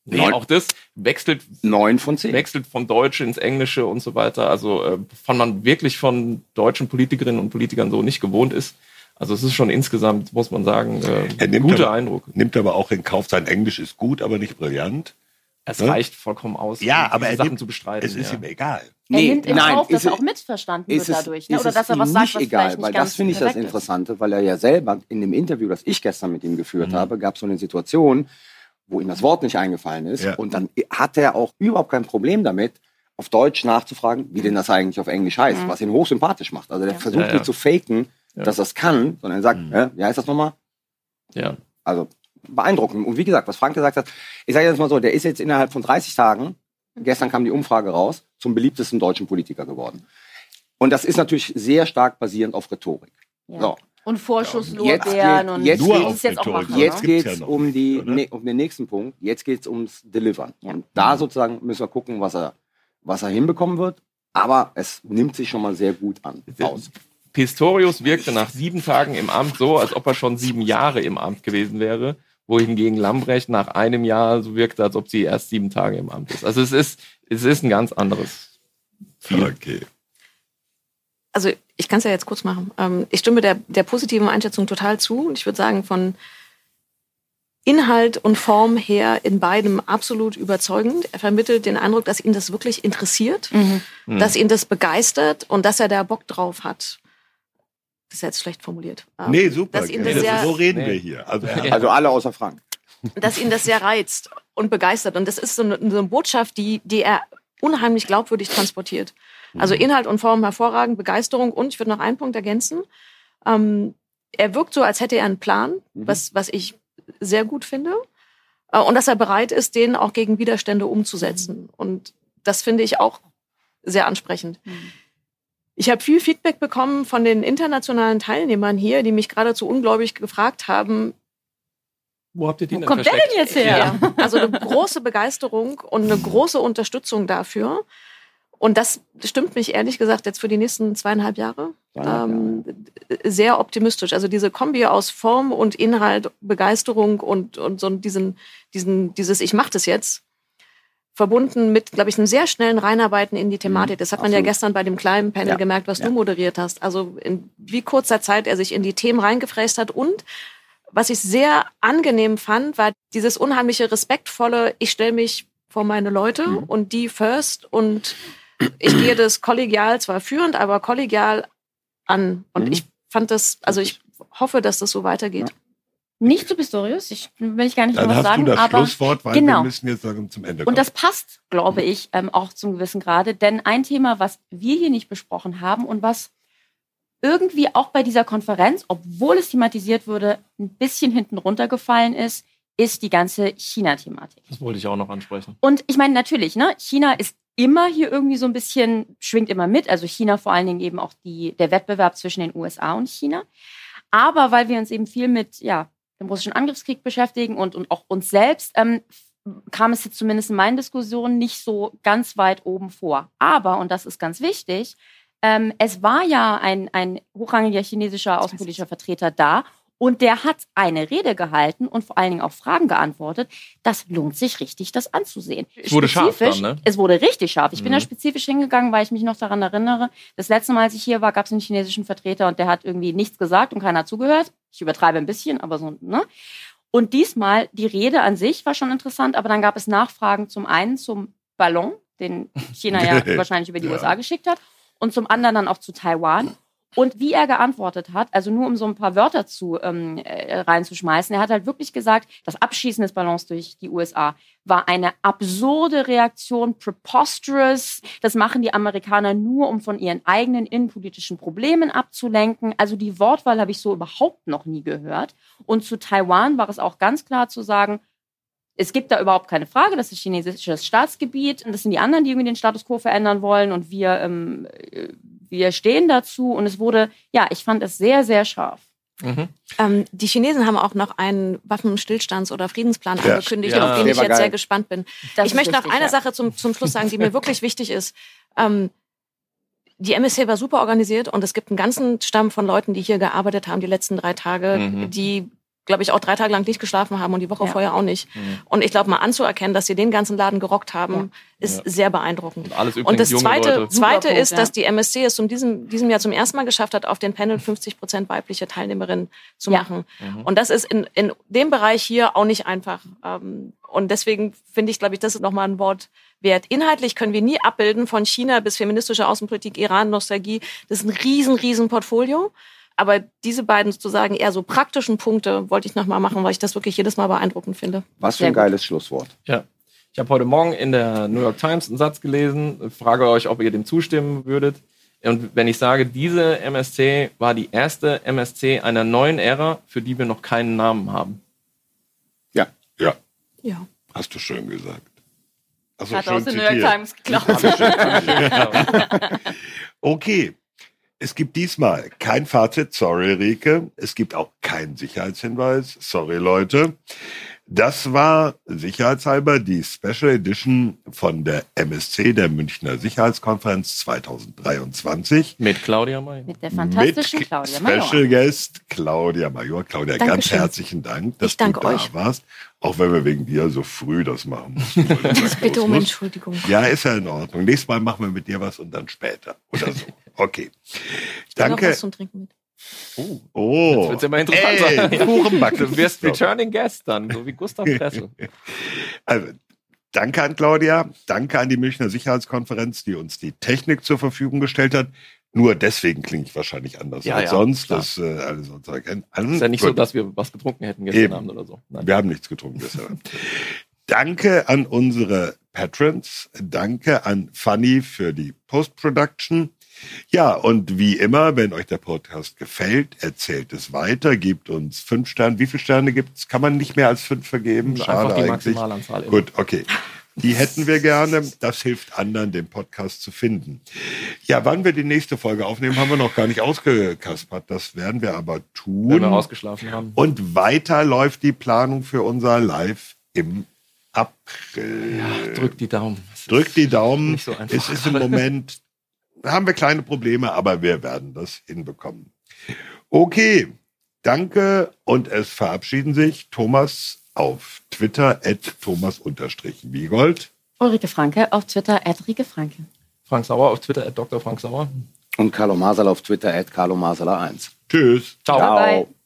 Nee, Neun- auch das wechselt, Neun von zehn. wechselt vom Deutsche ins Englische und so weiter. Also äh, von man wirklich von deutschen Politikerinnen und Politikern so nicht gewohnt ist. Also es ist schon insgesamt, muss man sagen, äh, Er ein nimmt guter aber, Eindruck. Nimmt aber auch in Kauf, sein Englisch ist gut, aber nicht brillant. Es Ne? reicht vollkommen aus, Ja, um aber diese er Sachen nimmt- zu bestreiten. Es ist ja. ihm egal. Er nimmt in Kauf, dass ist er es- auch missverstanden ist wird es- dadurch. Ne? ist Oder es dass er was sagt, nicht was egal, vielleicht nicht weil ganz das finde ich das ist. Interessante, weil er ja selber in dem Interview, das ich gestern mit ihm geführt Mhm. habe, gab es so eine Situation, wo ihm das Wort nicht eingefallen ist Ja. und dann hat er auch überhaupt kein Problem damit, auf Deutsch nachzufragen, wie denn das eigentlich auf Englisch heißt, Mhm. was ihn hochsympathisch macht. Also der versucht Ja, ja. nicht zu faken, Ja. dass er es kann, sondern er sagt, Mhm. äh, wie heißt das nochmal? Ja. Also beeindruckend. Und wie gesagt, was Frank gesagt hat, ich sage jetzt mal so, der ist jetzt innerhalb von 30 Tagen, gestern kam die Umfrage raus, zum beliebtesten deutschen Politiker geworden. Und das ist natürlich sehr stark basierend auf Rhetorik. Ja. So. Und Jetzt Vorschusslorbeeren geht- und jetzt Nur es jetzt auch Rhetorik. machen. Jetzt ne? geht es ja um, die, ne, um den nächsten Punkt. Jetzt geht es ums Delivern. Ja. Und da sozusagen müssen wir gucken, was er, was er hinbekommen wird. Aber es nimmt sich schon mal sehr gut an. Aus. Pistorius wirkte nach sieben Tagen im Amt so, als ob er schon sieben Jahre im Amt gewesen wäre, wohingegen Lambrecht nach einem Jahr so wirkte, als ob sie erst sieben Tage im Amt ist. Also es ist, es ist ein ganz anderes. Okay. also ich kann es ja jetzt kurz machen. Ähm, ich stimme der, der positiven Einschätzung total zu. Und ich würde sagen, von Inhalt und Form her in beidem absolut überzeugend. Er vermittelt den Eindruck, dass ihn das wirklich interessiert, Mhm. dass ihn das begeistert und dass er da Bock drauf hat. Das ist jetzt schlecht formuliert. Ähm, Nee, super. Dass ihn Nee, das sehr, so reden Nee. wir hier. Also, Also alle außer Frank. dass ihn das sehr reizt und begeistert. Und das ist so eine, so eine Botschaft, die, die er unheimlich glaubwürdig transportiert. Also Inhalt und Form hervorragend, Begeisterung und ich würde noch einen Punkt ergänzen. Ähm, er wirkt so, als hätte er einen Plan, Mhm. was, was ich sehr gut finde. Äh, und dass er bereit ist, den auch gegen Widerstände umzusetzen. Und das finde ich auch sehr ansprechend. Ich habe viel Feedback bekommen von den internationalen Teilnehmern hier, die mich geradezu ungläubig gefragt haben, Wo habt ihr den Wo denn kommt der versteckt? denn jetzt her? ja. Also eine große Begeisterung und eine große Unterstützung dafür. Und das stimmt mich ehrlich gesagt jetzt für die nächsten zweieinhalb Jahre ähm, sehr optimistisch. Also diese Kombi aus Form und Inhalt, Begeisterung und, und so diesen, diesen, dieses Ich mach das jetzt, verbunden mit, glaube ich, einem sehr schnellen Reinarbeiten in die Thematik. Das hat man ja gestern bei dem kleinen Panel Ja. gemerkt, was Ja. du moderiert hast. Also in wie kurzer Zeit er sich in die Themen reingefräst hat und was ich sehr angenehm fand, war dieses unheimliche respektvolle, ich stelle mich vor meine Leute Mhm. und die first und ich gehe das kollegial, zwar führend, aber kollegial an. Und Mhm. ich fand das, also ich hoffe, dass das so weitergeht. Nicht zu Pistorius, ich will ich gar nicht dann noch was hast sagen, du das aber Schlusswort, weil genau. wir müssen jetzt zum Ende kommen. Und das passt, glaube ich, ähm, auch zum gewissen Grade. Denn ein Thema, was wir hier nicht besprochen haben und was irgendwie auch bei dieser Konferenz, obwohl es thematisiert wurde, ein bisschen hinten runtergefallen ist, ist die ganze China-Thematik. Das wollte ich auch noch ansprechen. Und ich meine, natürlich, ne, China ist immer hier irgendwie so ein bisschen, schwingt immer mit. Also China vor allen Dingen eben auch die, der Wettbewerb zwischen den USA und China. Aber weil wir uns eben viel mit ja, dem russischen Angriffskrieg beschäftigen und, und auch uns selbst, ähm, kam es jetzt zumindest in meinen Diskussionen nicht so ganz weit oben vor. Aber, und das ist ganz wichtig, ähm, es war ja ein, ein hochrangiger chinesischer außenpolitischer Vertreter da und der hat eine Rede gehalten und vor allen Dingen auch Fragen geantwortet. Das lohnt sich richtig, das anzusehen. Es wurde scharf dann, ne? Es wurde richtig scharf. Ich bin Mhm. da spezifisch hingegangen, weil ich mich noch daran erinnere. Das letzte Mal, als ich hier war, gab es einen chinesischen Vertreter und der hat irgendwie nichts gesagt und keiner hat zugehört. Ich übertreibe ein bisschen, aber so, ne? Und diesmal, die Rede an sich war schon interessant, aber dann gab es Nachfragen zum einen zum Ballon, den China ja wahrscheinlich über die Ja. USA geschickt hat, und zum anderen dann auch zu Taiwan. Und wie er geantwortet hat, also nur um so ein paar Wörter zu ähm, äh, reinzuschmeißen, er hat halt wirklich gesagt, das Abschießen des Ballons durch die USA war eine absurde Reaktion, preposterous. Das machen die Amerikaner nur, um von ihren eigenen innenpolitischen Problemen abzulenken. Also die Wortwahl habe ich so überhaupt noch nie gehört. Und zu Taiwan war es auch ganz klar zu sagen, es gibt da überhaupt keine Frage, das ist chinesisches Staatsgebiet und das sind die anderen, die irgendwie den Status quo verändern wollen und wir, ähm, äh, wir stehen dazu und es wurde, ja, ich fand es sehr, sehr scharf. Mhm. Ähm, die Chinesen haben auch noch einen Waffenstillstands- oder Friedensplan Ja. angekündigt, Ja. auf den ich jetzt geil. sehr gespannt bin. Das ich möchte noch eine ja. Sache zum, zum Schluss sagen, die mir wirklich wichtig ist. Ähm, die MSC war super organisiert und es gibt einen ganzen Stamm von Leuten, die hier gearbeitet haben die letzten drei Tage, Mhm. die glaube ich, auch drei Tage lang nicht geschlafen haben und die Woche Ja. vorher auch nicht. Mhm. Und ich glaube, mal anzuerkennen, dass sie den ganzen Laden gerockt haben, Ja. ist Ja. sehr beeindruckend. Und alles übrigens Und das junge zweite, Leute. zweite Super ist, Punkt, dass die MSC es in diesem, diesem Jahr zum ersten Mal geschafft hat, auf den Panel 50 Prozent weibliche Teilnehmerinnen zu Ja. machen. Mhm. Und das ist in, in dem Bereich hier auch nicht einfach. Ähm, Und deswegen finde ich, glaube ich, das ist nochmal ein Wort wert. Inhaltlich können wir nie abbilden, von China bis feministische Außenpolitik, Iran, Nostalgie. Das ist ein riesen, riesen Portfolio. Aber diese beiden sozusagen eher so praktischen Punkte wollte ich nochmal machen, weil ich das wirklich jedes Mal beeindruckend finde. Was für ein gut. geiles Schlusswort. Ja. Ich habe heute Morgen in der New York Times einen Satz gelesen, frage euch, ob ihr dem zustimmen würdet. Und wenn ich sage, diese MSC war die erste MSC einer neuen Ära, für die wir noch keinen Namen haben. Ja. Ja, Ja. hast du schön gesagt. Hast du Hat schön aus der New York zitiert. Times geklaut. Okay. Es gibt diesmal kein Fazit, sorry Rike. Es gibt auch keinen Sicherheitshinweis, sorry Leute. Das war sicherheitshalber die Special Edition von der MSC, der Münchner Sicherheitskonferenz 2023. Mit Claudia May. Mit der fantastischen Mit Claudia Special Major. Guest Claudia Major. Claudia, ganz Dankeschön. herzlichen Dank, dass Ich danke du da euch. warst. Auch wenn wir wegen dir so früh das machen mussten. Bitte um. Entschuldigung. Ja, ist ja in Ordnung. Nächstes Mal machen wir mit dir was und dann später. Oder so. Okay. Ich bring noch Danke. was zum Trinken mit. Oh. Jetzt wird's immer interessanter. Ey, Kuchenbacken. Du wirst So. Returning Guest dann, so wie Gustav Dressel. Also, danke an Claudia. Danke an die Münchner Sicherheitskonferenz, die uns die Technik zur Verfügung gestellt hat. Nur deswegen klinge ich wahrscheinlich anders Ja, als ja, sonst. klar. Das äh, alle sonst erkennen. Ist ja nicht so, Gut. dass wir was getrunken hätten gestern Eben. Abend oder so. Nein. Wir haben nichts getrunken bisher. Danke an unsere Patrons. Danke an Fanny für die Post-Production. Ja, und wie immer, wenn euch der Podcast gefällt, erzählt es weiter, gebt uns fünf Sterne. Wie viele Sterne gibt's? Kann man nicht mehr als fünf vergeben? Schade Einfach die eigentlich. Maximalanzahl. immer. Gut, okay. Die hätten wir gerne. Das hilft anderen, den Podcast zu finden. Ja, wann wir die nächste Folge aufnehmen, haben wir noch gar nicht ausgekaspert. Das werden wir aber tun. Wenn wir ausgeschlafen haben. Und weiter läuft die Planung für unser Live im April. Ja, drückt die Daumen. Drückt die Daumen. Nicht so einfach. es ist im Moment, da haben wir kleine Probleme, aber wir werden das hinbekommen. Okay, danke und es verabschieden sich Thomas auf Twitter at thomas-wiegold. Ulrike Franke auf Twitter, at Rike Franke. Frank Sauer auf Twitter, at Dr. Frank Sauer. Und Carlo Masala auf Twitter, at Carlo Masala 1. Tschüss. Ciao. Bye, bye.